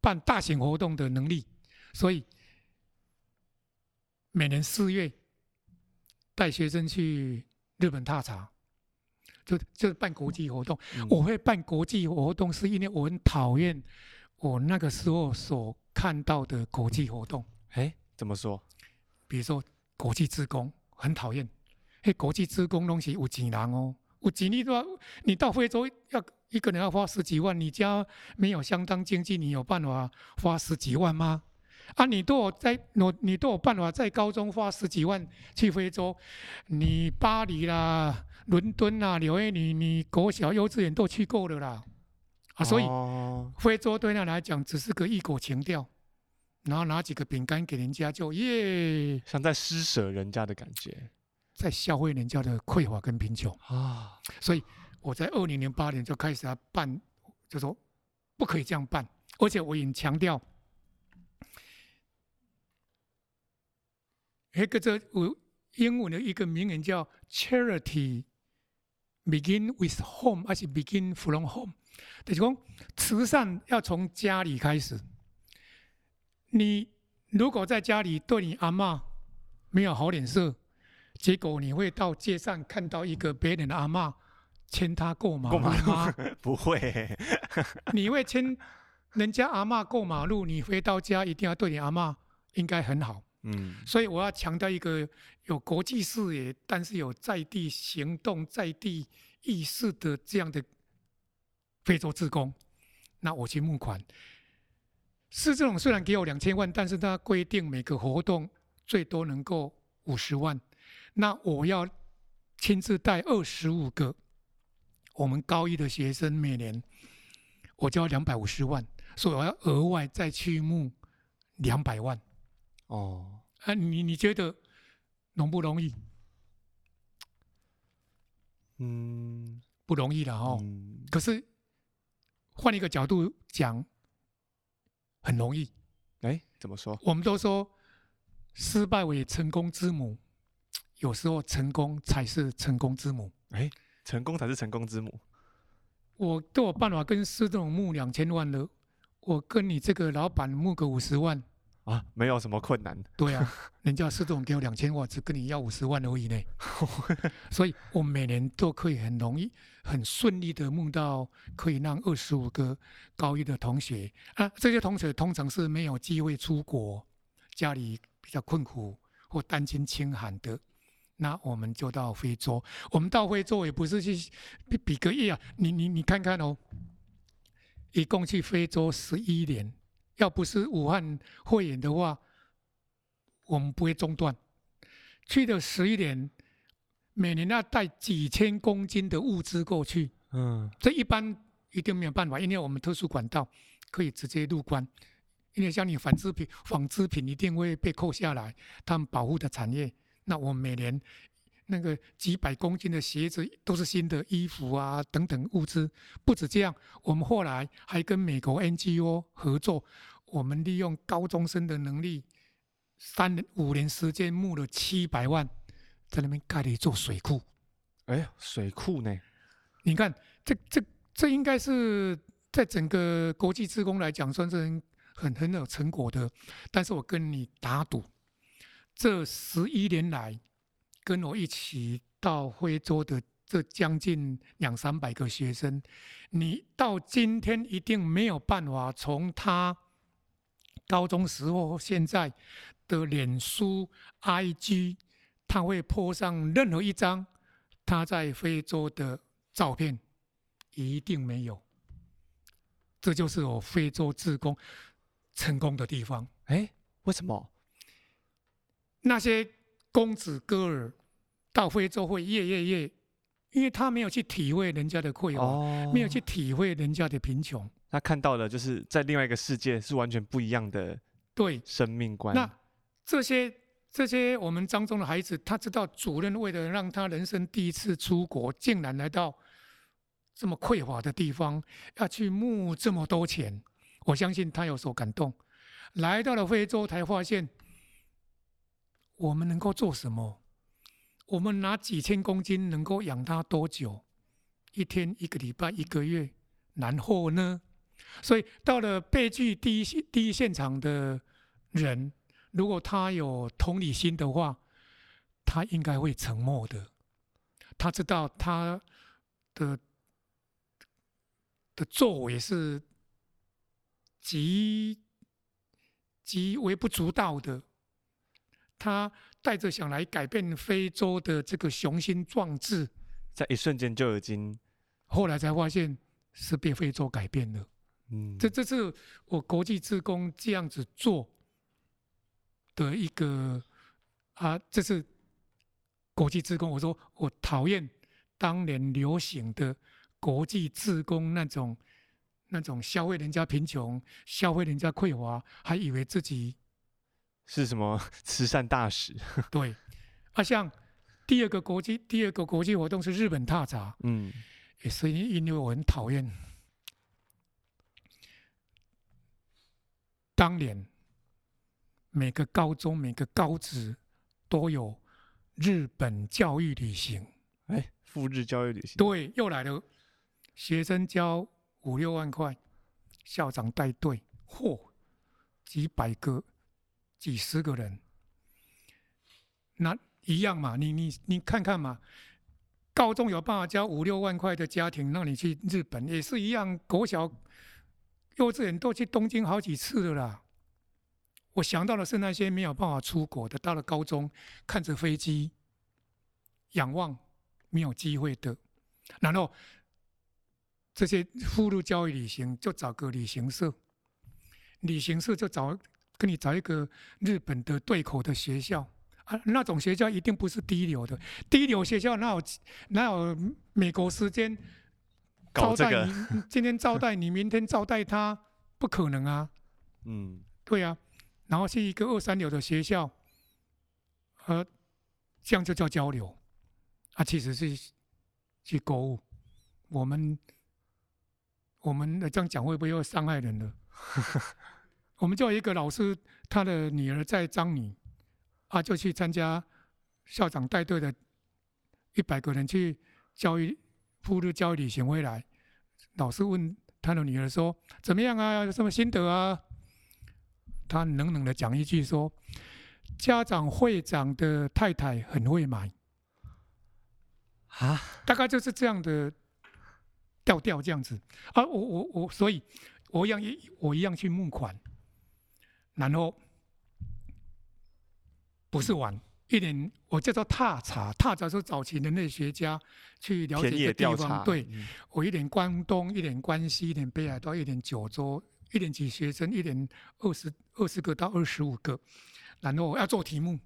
办大型活动的能力，所以每年四月带学生去日本踏查。就就是办国际活动，嗯、我会办国际活动，是因为我很讨厌我那个时候所看到的国际活动。哎，怎么说？比如说国际职工，很讨厌。嘿，国际职工东西有钱人哦，有钱你都要，你到非洲要一个人要花十几万，你家没有相当经济，你有办法花十几万吗？啊，你都有在，我你都有办法在高中花十几万去非洲，你巴黎啦。伦敦啦，纽约，你你国小、幼稚园都去过了啦，啊，所以非洲对他来讲只是个异国情调，然后拿几个饼干给人家就耶，像在施舍人家的感觉，在消费人家的匮乏跟贫穷啊，所以我在二零零八年就开始要办，就说不可以这样办，而且我已经强调，那个这我英文的一个名言叫 charity。Begin with home，还是 begin from home？就是讲，慈善要从家里开始。你如果在家里对你阿妈没有好脸色，结果你会到街上看到一个别人的阿妈牵他过马路吗？不会。[LAUGHS] 你会牵人家阿妈过马路，你回到家一定要对你阿妈应该很好。嗯。所以我要强调一个。有国际视野，但是有在地行动、在地意识的这样的非洲职工，那我去募款，施正荣虽然给我两千万，但是他规定每个活动最多能够五十万，那我要亲自带二十五个我们高一的学生，每年我交两百五十万，所以我要额外再去募两百万。哦，啊，你你觉得容不容易？嗯，不容易了哦。嗯、可是换一个角度讲，很容易。哎，怎么说？我们都说失败为成功之母，有时候成功才是成功之母。哎，成功才是成功之母。我都有办法跟施正荣募两千万了，我跟你这个老板募个五十万。啊，没有什么困难。对啊，人家施总给我两千万，只跟你要五十万而已呢。[LAUGHS] 所以我每年都可以很容易、很顺利的募到，可以让二十五个高一的同学啊，这些同学通常是没有机会出国，家里比较困苦或单亲清寒的，那我们就到非洲。我们到非洲也不是去比比个耶啊，你你你看看哦，一共去非洲十一年。要不是武汉肺炎的话，我们不会中断。去的十一年，每年要带几千公斤的物资过去。嗯，这一般一定没有办法，因为我们特殊管道可以直接入关。因为像你纺织品，纺织品一定会被扣下来，他们保护的产业。那我们每年。那个几百公斤的鞋子都是新的，衣服啊等等物资，不止这样，我们后来还跟美国 NGO 合作，我们利用高中生的能力，三年五年时间募了七百万，在那边盖了一座水库。哎呀，水库呢？你看，这这这应该是在整个国际职工来讲，算是很很很有成果的。但是我跟你打赌，这十一年来。跟我一起到非洲的这将近两三百个学生，你到今天一定没有办法从他高中时候现在的脸书、IG，他会 po 上任何一张他在非洲的照片，一定没有。这就是我非洲志工成功的地方。哎，为什么？那些。公子哥儿到非洲会耶耶耶，因为他没有去体会人家的匮乏，哦、没有去体会人家的贫穷。他看到的就是在另外一个世界是完全不一样的对生命观。那这些这些我们当中的孩子，他知道主任为了让他人生第一次出国，竟然来到这么匮乏的地方，要去募这么多钱，我相信他有所感动。来到了非洲才发现。我们能够做什么？我们拿几千公斤能够养他多久？一天、一个礼拜、一个月，然后呢？所以到了悲剧第一第一现场的人，如果他有同理心的话，他应该会沉默的。他知道他的的作为是极极微不足道的。他带着想来改变非洲的这个雄心壮志，在一瞬间就已经，后来才发现是被非洲改变了。嗯，这这是我国际志工这样子做的一个啊，这是国际志工。我说我讨厌当年流行的国际志工那种那种消费人家贫穷、消费人家匮乏，还以为自己。是什么 [LAUGHS] 慈善大使？[LAUGHS] 对，啊，像第二个国际第二个国际活动是日本踏查，嗯，也是因为我很讨厌当年每个高中每个高职都有日本教育旅行，哎，赴日教育旅行，对，又来了，学生交五六万块，校长带队，嚯，几百个。几十个人，那一样嘛？你你你看看嘛，高中有办法交五六万块的家庭，让你去日本也是一样。国小、幼稚园都去东京好几次了啦。我想到的是那些没有办法出国的，到了高中看着飞机，仰望没有机会的，然后这些赴日教育旅行就找个旅行社。旅行社就找跟你找一个日本的对口的学校啊，那种学校一定不是第一流的，第一流学校哪有哪有美国时间招待你？今天招待你，明天招待他，不可能啊。嗯，对啊。然后是一个二三流的学校，呃，这样就叫交流啊，其实是去购物。我们我们这样讲会不会又伤害人了？[LAUGHS] 我们就有一个老师，他的女儿在彰女，啊，就去参加校长带队的一百个人去教育赴日教育旅行回来。老师问他的女儿说：“怎么样啊？有什么心得啊？”他冷冷的讲一句说：“家长会长的太太很会买。”啊，大概就是这样的调调这样子啊。我我我，所以我一样一我一样去募款，然后不是玩一点，我叫做踏查，踏查是早期人类学家去了解一个地方。对，我一点关东，一点关西，一点北海道，一点九州。一点几学生，一点二十二十个到二十五个，然后要做题目，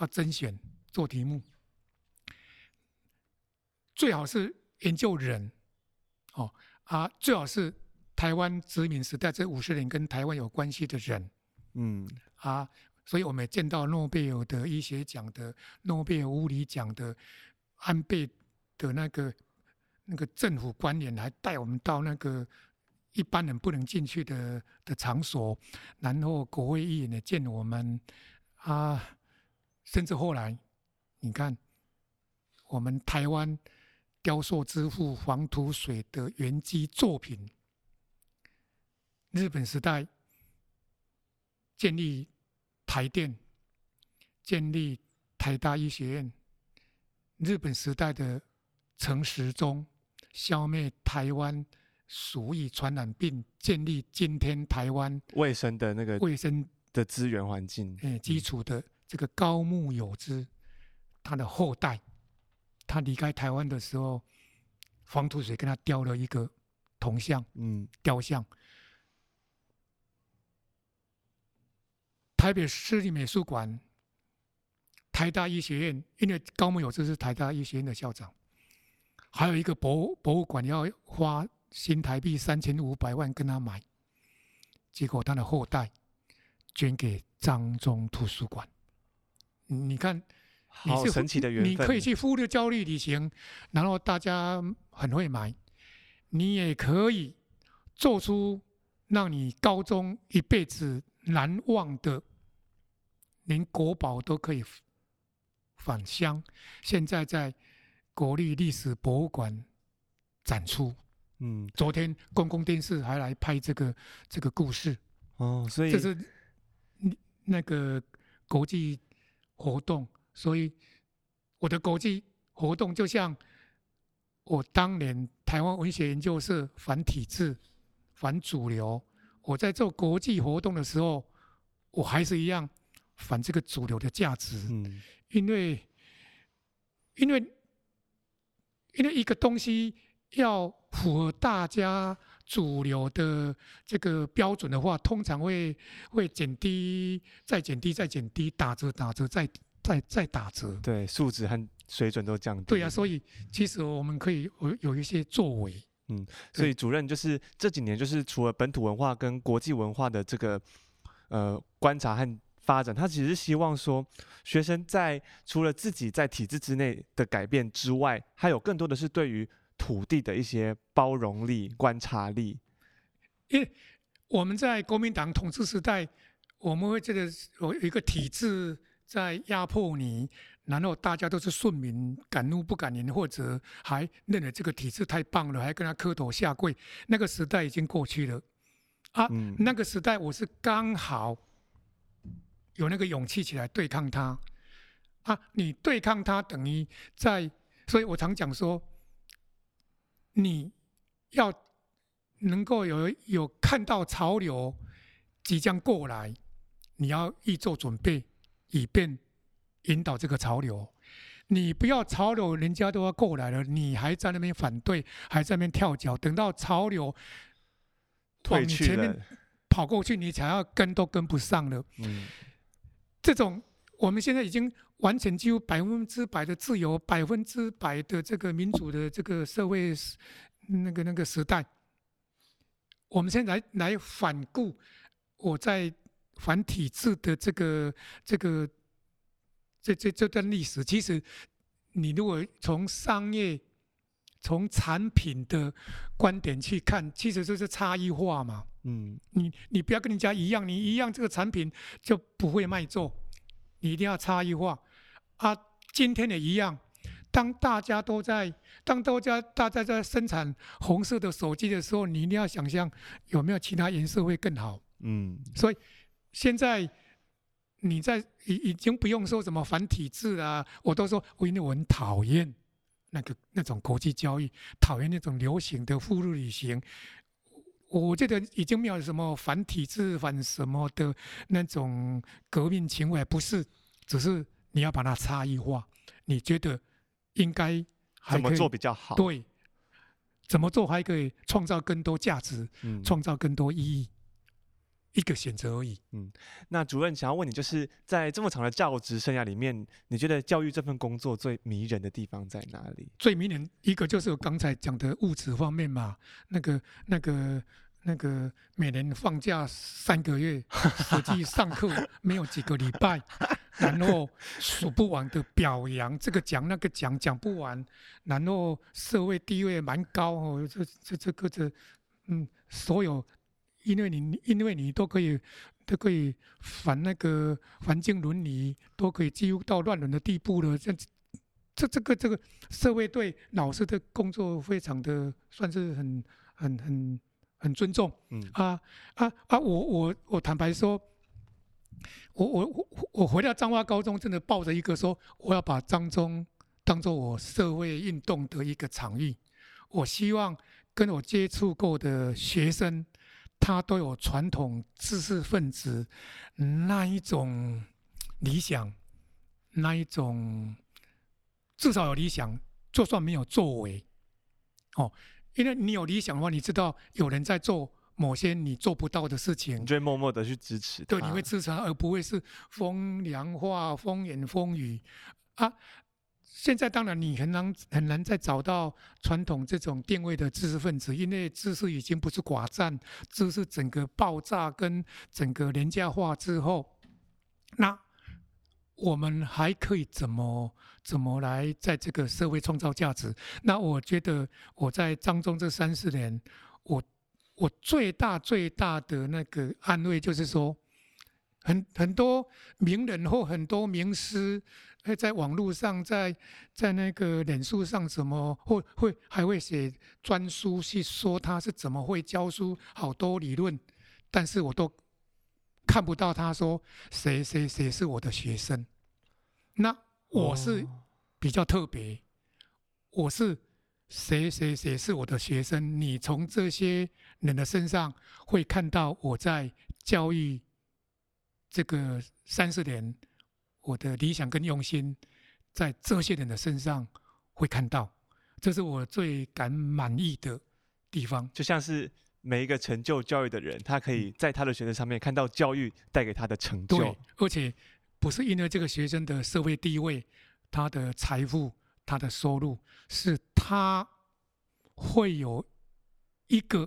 要甄选做题目，最好是研究人，哦啊，最好是台湾殖民时代这五十年跟台湾有关系的人，嗯啊，所以我们也见到诺贝尔的医学奖的、诺贝尔物理奖的、安倍的那个那个政府官员还带我们到那个。一般人不能进去的的场所，然后国会议员也见我们啊，甚至后来，你看，我们台湾雕塑之父黄土水的原基作品，日本时代建立台电，建立台大医学院，日本时代的陈时中消灭台湾。鼠疫传染病，建立今天台湾卫生的那个卫生的资源环境，嗯，基础的这个高木有之，他的后代，他离开台湾的时候，黄土水跟他雕了一个铜像，嗯，雕像。台北市立美术馆、台大医学院，因为高木有志是台大医学院的校长，还有一个博博物馆要花。新台币三千五百万跟他买，结果他的后代捐给张中图书馆。你看，你是好神奇的缘分。你可以去忽略焦虑旅行，然后大家很会买。你也可以做出让你高中一辈子难忘的，连国宝都可以返乡。现在在国立历史博物馆展出。嗯，昨天公共电视还来拍这个这个故事哦，所以这是那个国际活动，所以我的国际活动就像我当年台湾文学研究社反体制、反主流，我在做国际活动的时候，我还是一样反这个主流的价值，嗯，因为因为因为一个东西要。符合大家主流的这个标准的话，通常会会减低，再减低，再减低，打折，打折，再再再打折。对，素质和水准都降低。对啊，所以其实我们可以有有一些作为。嗯，所以主任就是这几年，就是除了本土文化跟国际文化的这个呃观察和发展，他其实是希望说，学生在除了自己在体制之内的改变之外，还有更多的是对于。土地的一些包容力、观察力，因为我们在国民党统治时代，我们会觉得有一个体制在压迫你，然后大家都是顺民，敢怒不敢言，或者还认为这个体制太棒了，还跟他磕头下跪。那个时代已经过去了啊！嗯、那个时代我是刚好有那个勇气起来对抗它啊！你对抗它等于在，所以我常讲说。你要能够有有看到潮流即将过来，你要预做准备，以便引导这个潮流。你不要潮流人家都要过来了，你还在那边反对，还在那边跳脚。等到潮流往你前面跑过去，你才要跟都跟不上了。嗯，这种我们现在已经完全几乎百分之百的自由，百分之百的这个民主的这个社会，那个那个时代，我们现在来来反顾我在反体制的这个这个这这这段历史，其实你如果从商业从产品的观点去看，其实就是差异化嘛。嗯，你你不要跟人家一样，你一样这个产品就不会卖座，你一定要差异化。啊，今天也一样，当大家都在当大家大家在生产红色的手机的时候，你一定要想象有没有其他颜色会更好。嗯，所以现在你在已已经不用说什么繁体字啊，我都说我因为我很讨厌。那个那种国际交易，讨厌那种流行的复录旅行，我觉得已经没有什么反体制、反什么的那种革命情怀，不是，只是你要把它差异化。你觉得应该怎么做比较好？对，怎么做还可以创造更多价值，嗯，创造更多意义。一个选择而已。嗯，那主任想要问你，就是在这么长的教职生涯里面，你觉得教育这份工作最迷人的地方在哪里？最迷人一个就是我刚才讲的物质方面嘛，那个、那个、那个，每年放假三个月，实际上课没有几个礼拜，[LAUGHS] 然后数不完的表扬，这个奖那个奖讲不完，然后社会地位蛮高哦，这这这个这，嗯，所有。因为你，因为你都可以，都可以反那个环境伦理，都可以进入到乱伦的地步了。这，这这个这个社会对老师的工作非常的算是很很很很尊重。嗯啊啊啊！我我我坦白说，我我我我回到彰化高中，真的抱着一个说，我要把彰中当做我社会运动的一个场域。我希望跟我接触过的学生。他都有传统知识分子那一种理想，那一种至少有理想，就算没有作为，哦，因为你有理想的话，你知道有人在做某些你做不到的事情，你就会默默的去支持，对，你会支持他，而不会是风凉话、风言风语。啊。现在当然你很难很难再找到传统这种定位的知识分子，因为知识已经不是寡占，知识整个爆炸跟整个廉价化之后，那我们还可以怎么怎么来在这个社会创造价值？那我觉得我在张中这三四年，我我最大最大的那个安慰就是说，很很多名人或很多名师。会在网络上，在在那个脸书上，什么会会还会写专书去说他是怎么会教书，好多理论，但是我都看不到他说谁谁谁是我的学生。那我是比较特别，我是谁谁谁是我的学生？你从这些人的身上会看到我在教育这个三十年。我的理想跟用心，在这些人的身上会看到，这是我最感满意的地方。就像是每一个成就教育的人，他可以在他的学生上面看到教育带给他的成就。对，而且不是因为这个学生的社会地位、他的财富、他的收入，是他会有一个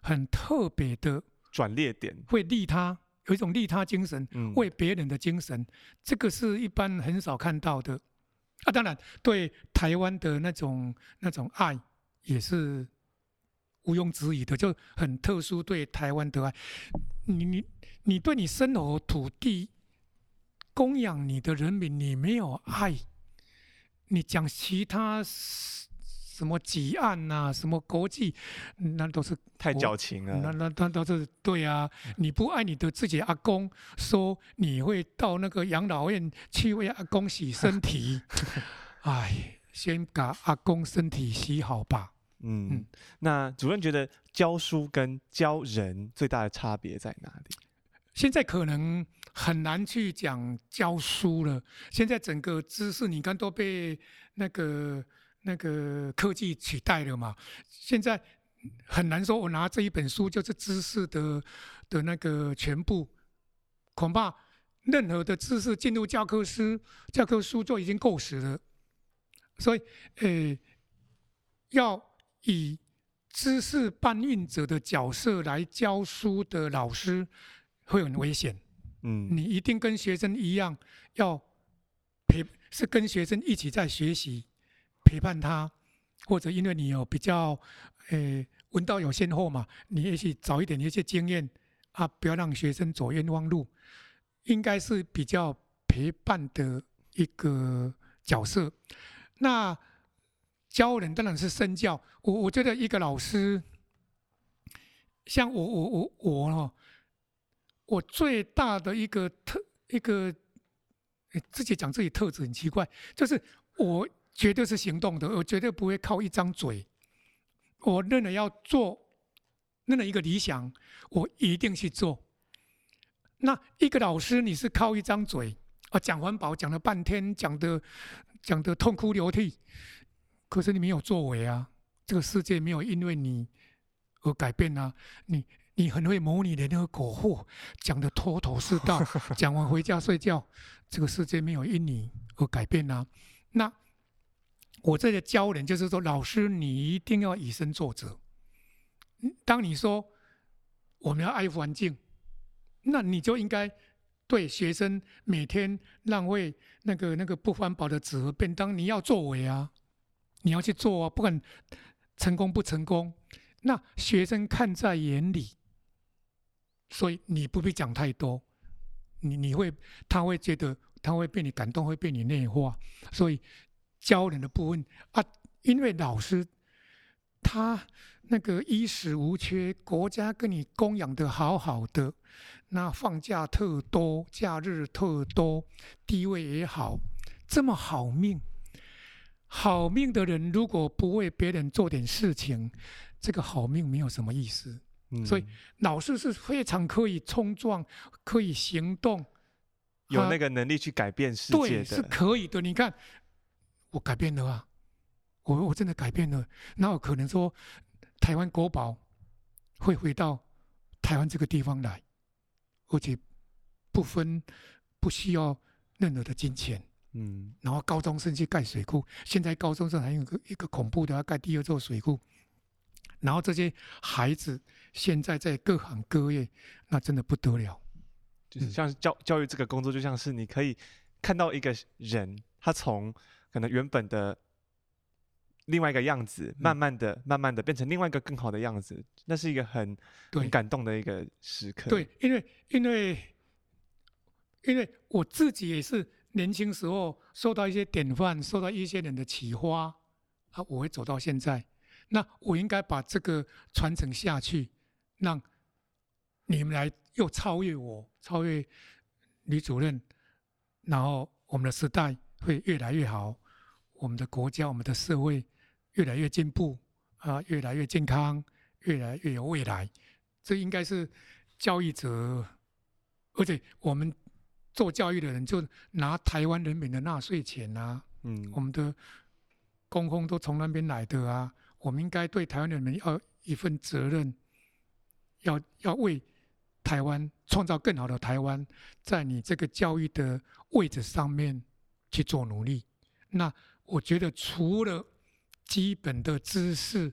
很特别的转捩点，会利他。有一种利他精神，为别人的精神，嗯，这个是一般很少看到的。啊，当然对台湾的那种那种爱也是毋庸置疑的，就很特殊对台湾的爱。你你你对你生活土地供养你的人民，你没有爱，你讲其他。什么几案呐、啊，什么国际，那都是太矫情了。那那那都是对啊！你不爱你的自己阿公，说你会到那个养老院去为阿公洗身体，[LAUGHS] 哎，先把阿公身体洗好吧。嗯，嗯，那主任觉得教书跟教人最大的差别在哪里？现在可能很难去讲教书了。现在整个知识，你看都被那个。那个科技取代了嘛？现在很难说，我拿这一本书就是知识的的那个全部，恐怕任何的知识进入教科书，教科书就已经够死了。所以，呃，要以知识搬运者的角色来教书的老师会很危险。嗯，你一定跟学生一样，要陪，是跟学生一起在学习，陪伴他，或者因为你有比较，诶，闻道有先后嘛，你也许早一点一些经验啊，不要让学生走冤枉路，应该是比较陪伴的一个角色。那教人当然是身教，我我觉得一个老师，像我我我我哦，我最大的一个特一个，自己讲自己特质很奇怪，就是我绝对是行动的，我绝对不会靠一张嘴。我认了要做，认了一个理想，我一定去做。那一个老师，你是靠一张嘴啊，讲环保讲了半天，讲的。讲得痛哭流涕，可是你没有作为啊！这个世界没有因为你而改变啊！你你很会模拟的那个国货，讲得头头是道，讲完回家睡觉，这个世界没有因你而改变啊！那我这里教人就是说，老师你一定要以身作则。当你说我们要爱环境，那你就应该。对学生每天浪费那个那个不环保的纸盒便当，你要作为啊，你要去做啊，不管成功不成功，那学生看在眼里，所以你不必讲太多，你你会他会觉得他会被你感动，会被你内化，所以教人的部分啊，因为老师他那个衣食无缺，国家跟你供养的好好的。那放假特多，假日特多，地位也好，这么好命，好命的人如果不为别人做点事情，这个好命没有什么意思。嗯、所以老师是非常可以冲撞，可以行动，有那个能力去改变世界的，对，是可以的。你看，我改变了啊，我我真的改变了，那有可能说台湾国宝会回到台湾这个地方来。而且不分不需要任何的金钱，嗯，然后高中生去盖水库，现在高中生还有一个一个恐怖的要盖第二座水库，然后这些孩子现在在各行各业，那真的不得了，就是像教教育这个工作，就像是你可以看到一个人，他从可能原本的。另外一个样子，慢慢的、嗯、慢慢的变成另外一个更好的样子，那是一个很很感动的一个时刻。对，因为因为因为我自己也是年轻时候受到一些典范，受到一些人的启发啊，我会走到现在。那我应该把这个传承下去，让你们来又超越我，超越李主任，然后我们的时代会越来越好，我们的国家，我们的社会。越来越进步啊，越来越健康，越来越有未来。这应该是教育者，而且我们做教育的人就拿台湾人民的纳税钱啊，嗯，我们的公公都从那边来的啊，我们应该对台湾人民要一份责任，要要为台湾创造更好的台湾，在你这个教育的位置上面去做努力。那我觉得除了基本的知识、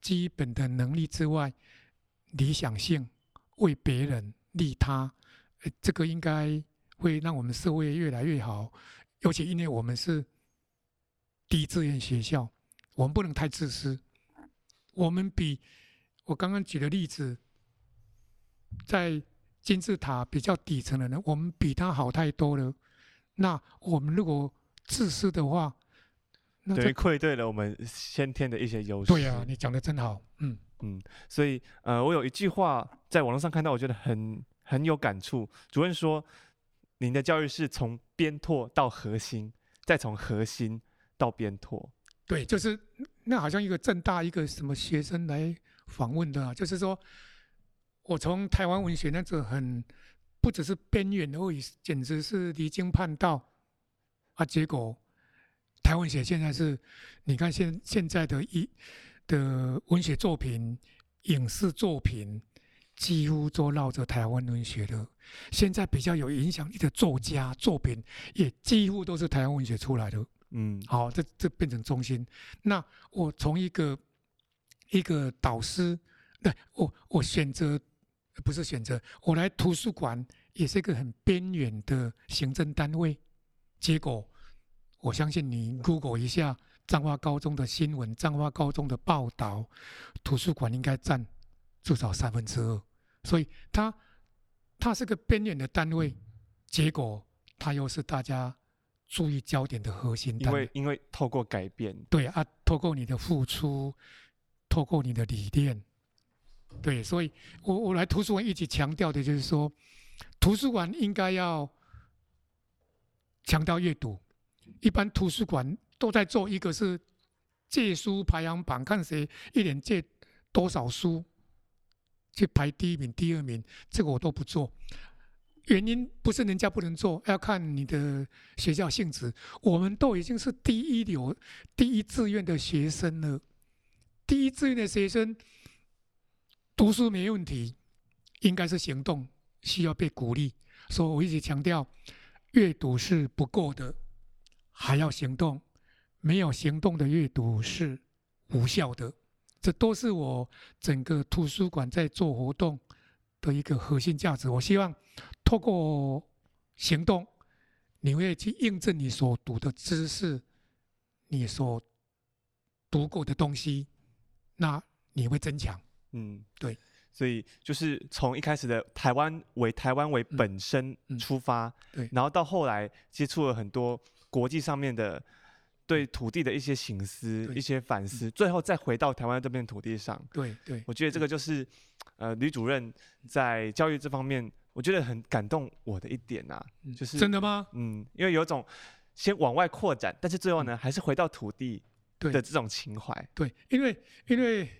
基本的能力之外，理想性为别人利他，这个应该会让我们社会越来越好。尤其因为我们是低志愿学校，我们不能太自私。我们比我刚刚举的例子，在金字塔比较底层的人，我们比他好太多了。那我们如果自私的话，等于愧对了我们先天的一些优势。对呀、啊，你讲的真好。嗯嗯，所以呃，我有一句话在网络上看到，我觉得很很有感触。主任说，您的教育是从边拓到核心，再从核心到边拓。对，就是那好像一个正大一个什么学生来访问的、啊，就是说我从台湾文学那种很不只是边缘而已，简直是离经叛道啊，结果。台湾写现在是，你看现现在的一的文学作品、影视作品，几乎都绕着台湾文学的。现在比较有影响力的作家作品，也几乎都是台湾文学出来的。嗯，好，这这变成中心。那我从一个一个导师，对，我我选择不是选择，我来图书馆也是一个很边缘的行政单位。结果，我相信你 Google 一下彰化高中的新闻，彰化高中的报道，图书馆应该占至少三分之二。所以它它是个边缘的单位，结果它又是大家。注意焦点的核心，因为因为透过改变，对啊，透过你的付出，透过你的理念，对，所以我我来图书馆一直强调的就是说，图书馆应该要强调阅读。一般图书馆都在做一个是借书排行榜，看谁一年借多少书，去排第一名、第二名，这个我都不做。原因不是人家不能做，要看你的学校性质。我们都已经是第一流、第一志愿的学生了。第一志愿的学生读书没问题，应该是行动需要被鼓励。所以我一直强调，阅读是不够的，还要行动。没有行动的阅读是无效的。这都是我整个图书馆在做活动的一个核心价值。我希望。透过行动，你会去印证你所读的知识，你所读过的东西，那你会增强。嗯，对。所以就是从一开始的台湾为台湾为本身出发，对，然后到后来接触了很多国际上面的对土地的一些省思、一些反思，最后再回到台湾这片土地上。对对，我觉得这个就是呃，吕主任在教育这方面。我觉得很感动我的一点呐、啊，就是真的吗？嗯，因为有种先往外扩展，但是最后呢，还是回到土地的这种情怀。对，因为因为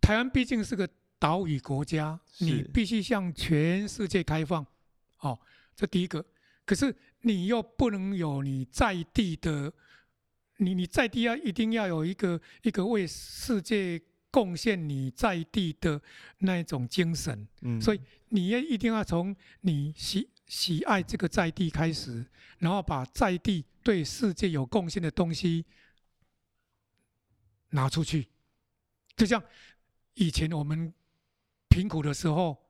台湾毕竟是个岛屿国家，你必须向全世界开放。哦，这第一个。可是你又不能有你在地的，你你在地要一定要有一个一个为世界。贡献你在地的那一种精神，嗯，所以你也一定要从你喜喜爱这个在地开始，然后把在地对世界有贡献的东西拿出去。就像以前我们贫苦的时候，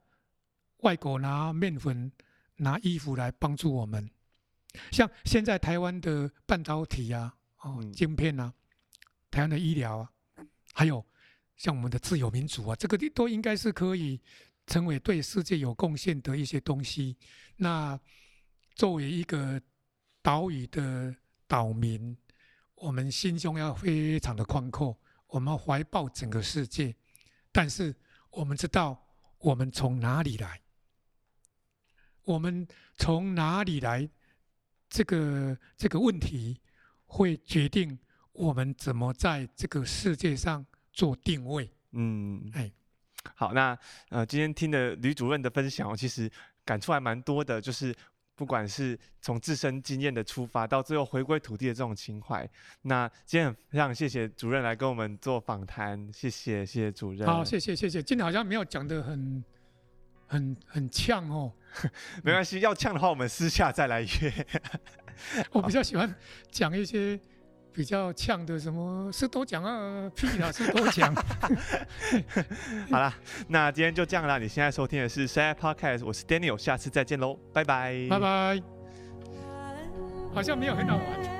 外国拿面粉、拿衣服来帮助我们，像现在台湾的半导体啊、哦，晶片啊，台湾的医疗啊，还有。像我们的自由民主啊，这个都应该是可以成为对世界有贡献的一些东西。那作为一个岛屿的岛民，我们心胸要非常的宽阔，我们要怀抱整个世界。但是我们知道，我们从哪里来？我们从哪里来？这个这个问题会决定我们怎么在这个世界上。做定位，嗯，哎，好，那呃，今天听的吕主任的分享，其实感触还蛮多的，就是不管是从自身经验的出发，到最后回归土地的这种情怀。那今天非常谢谢主任来跟我们做访谈，谢谢，谢谢主任。好，谢谢，谢谢。今天好像没有讲的很很很呛哦，[LAUGHS] 没关系，要呛的话，我们私下再来约。[LAUGHS] 我比较喜欢讲一些。比较呛的什么是都讲啊，屁啦是都讲。[LAUGHS] 好啦，那今天就这样啦。你现在收听的是《Say Podcast》，我是 Daniel，下次再见喽，拜拜，拜拜。好像没有很好玩。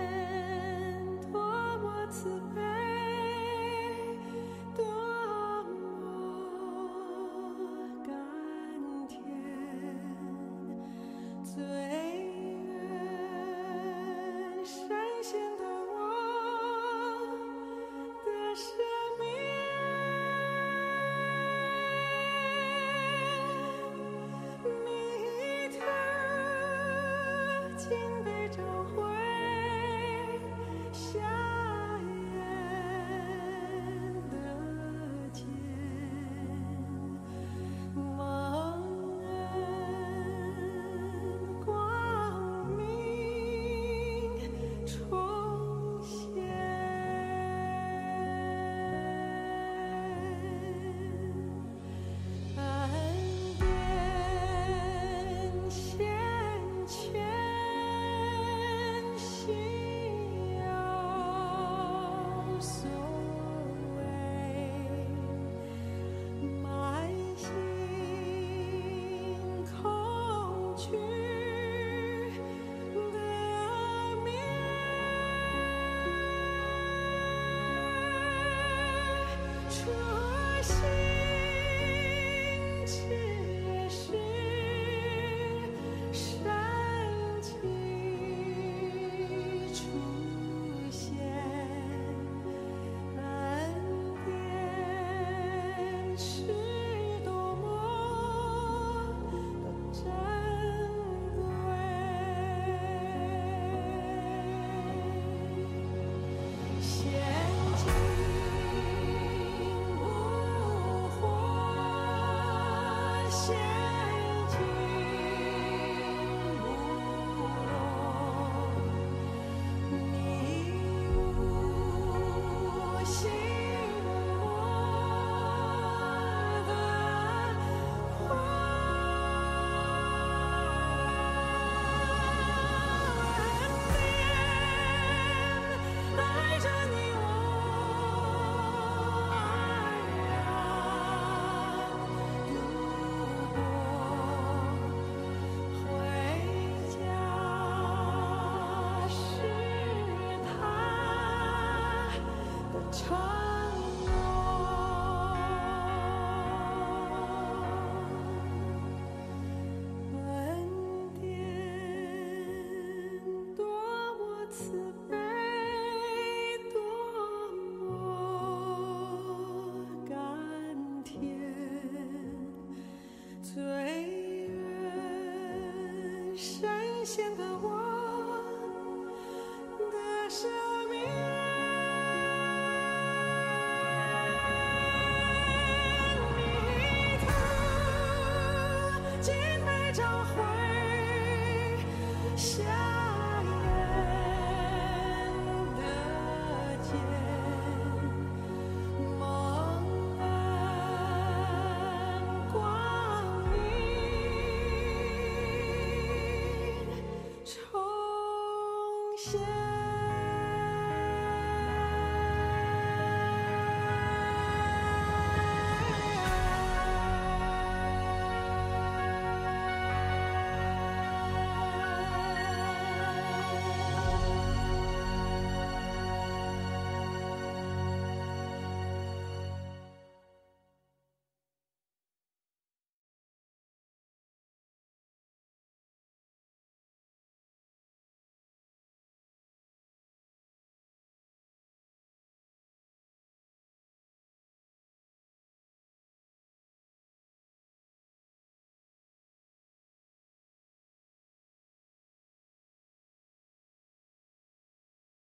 child. 上回下眼的街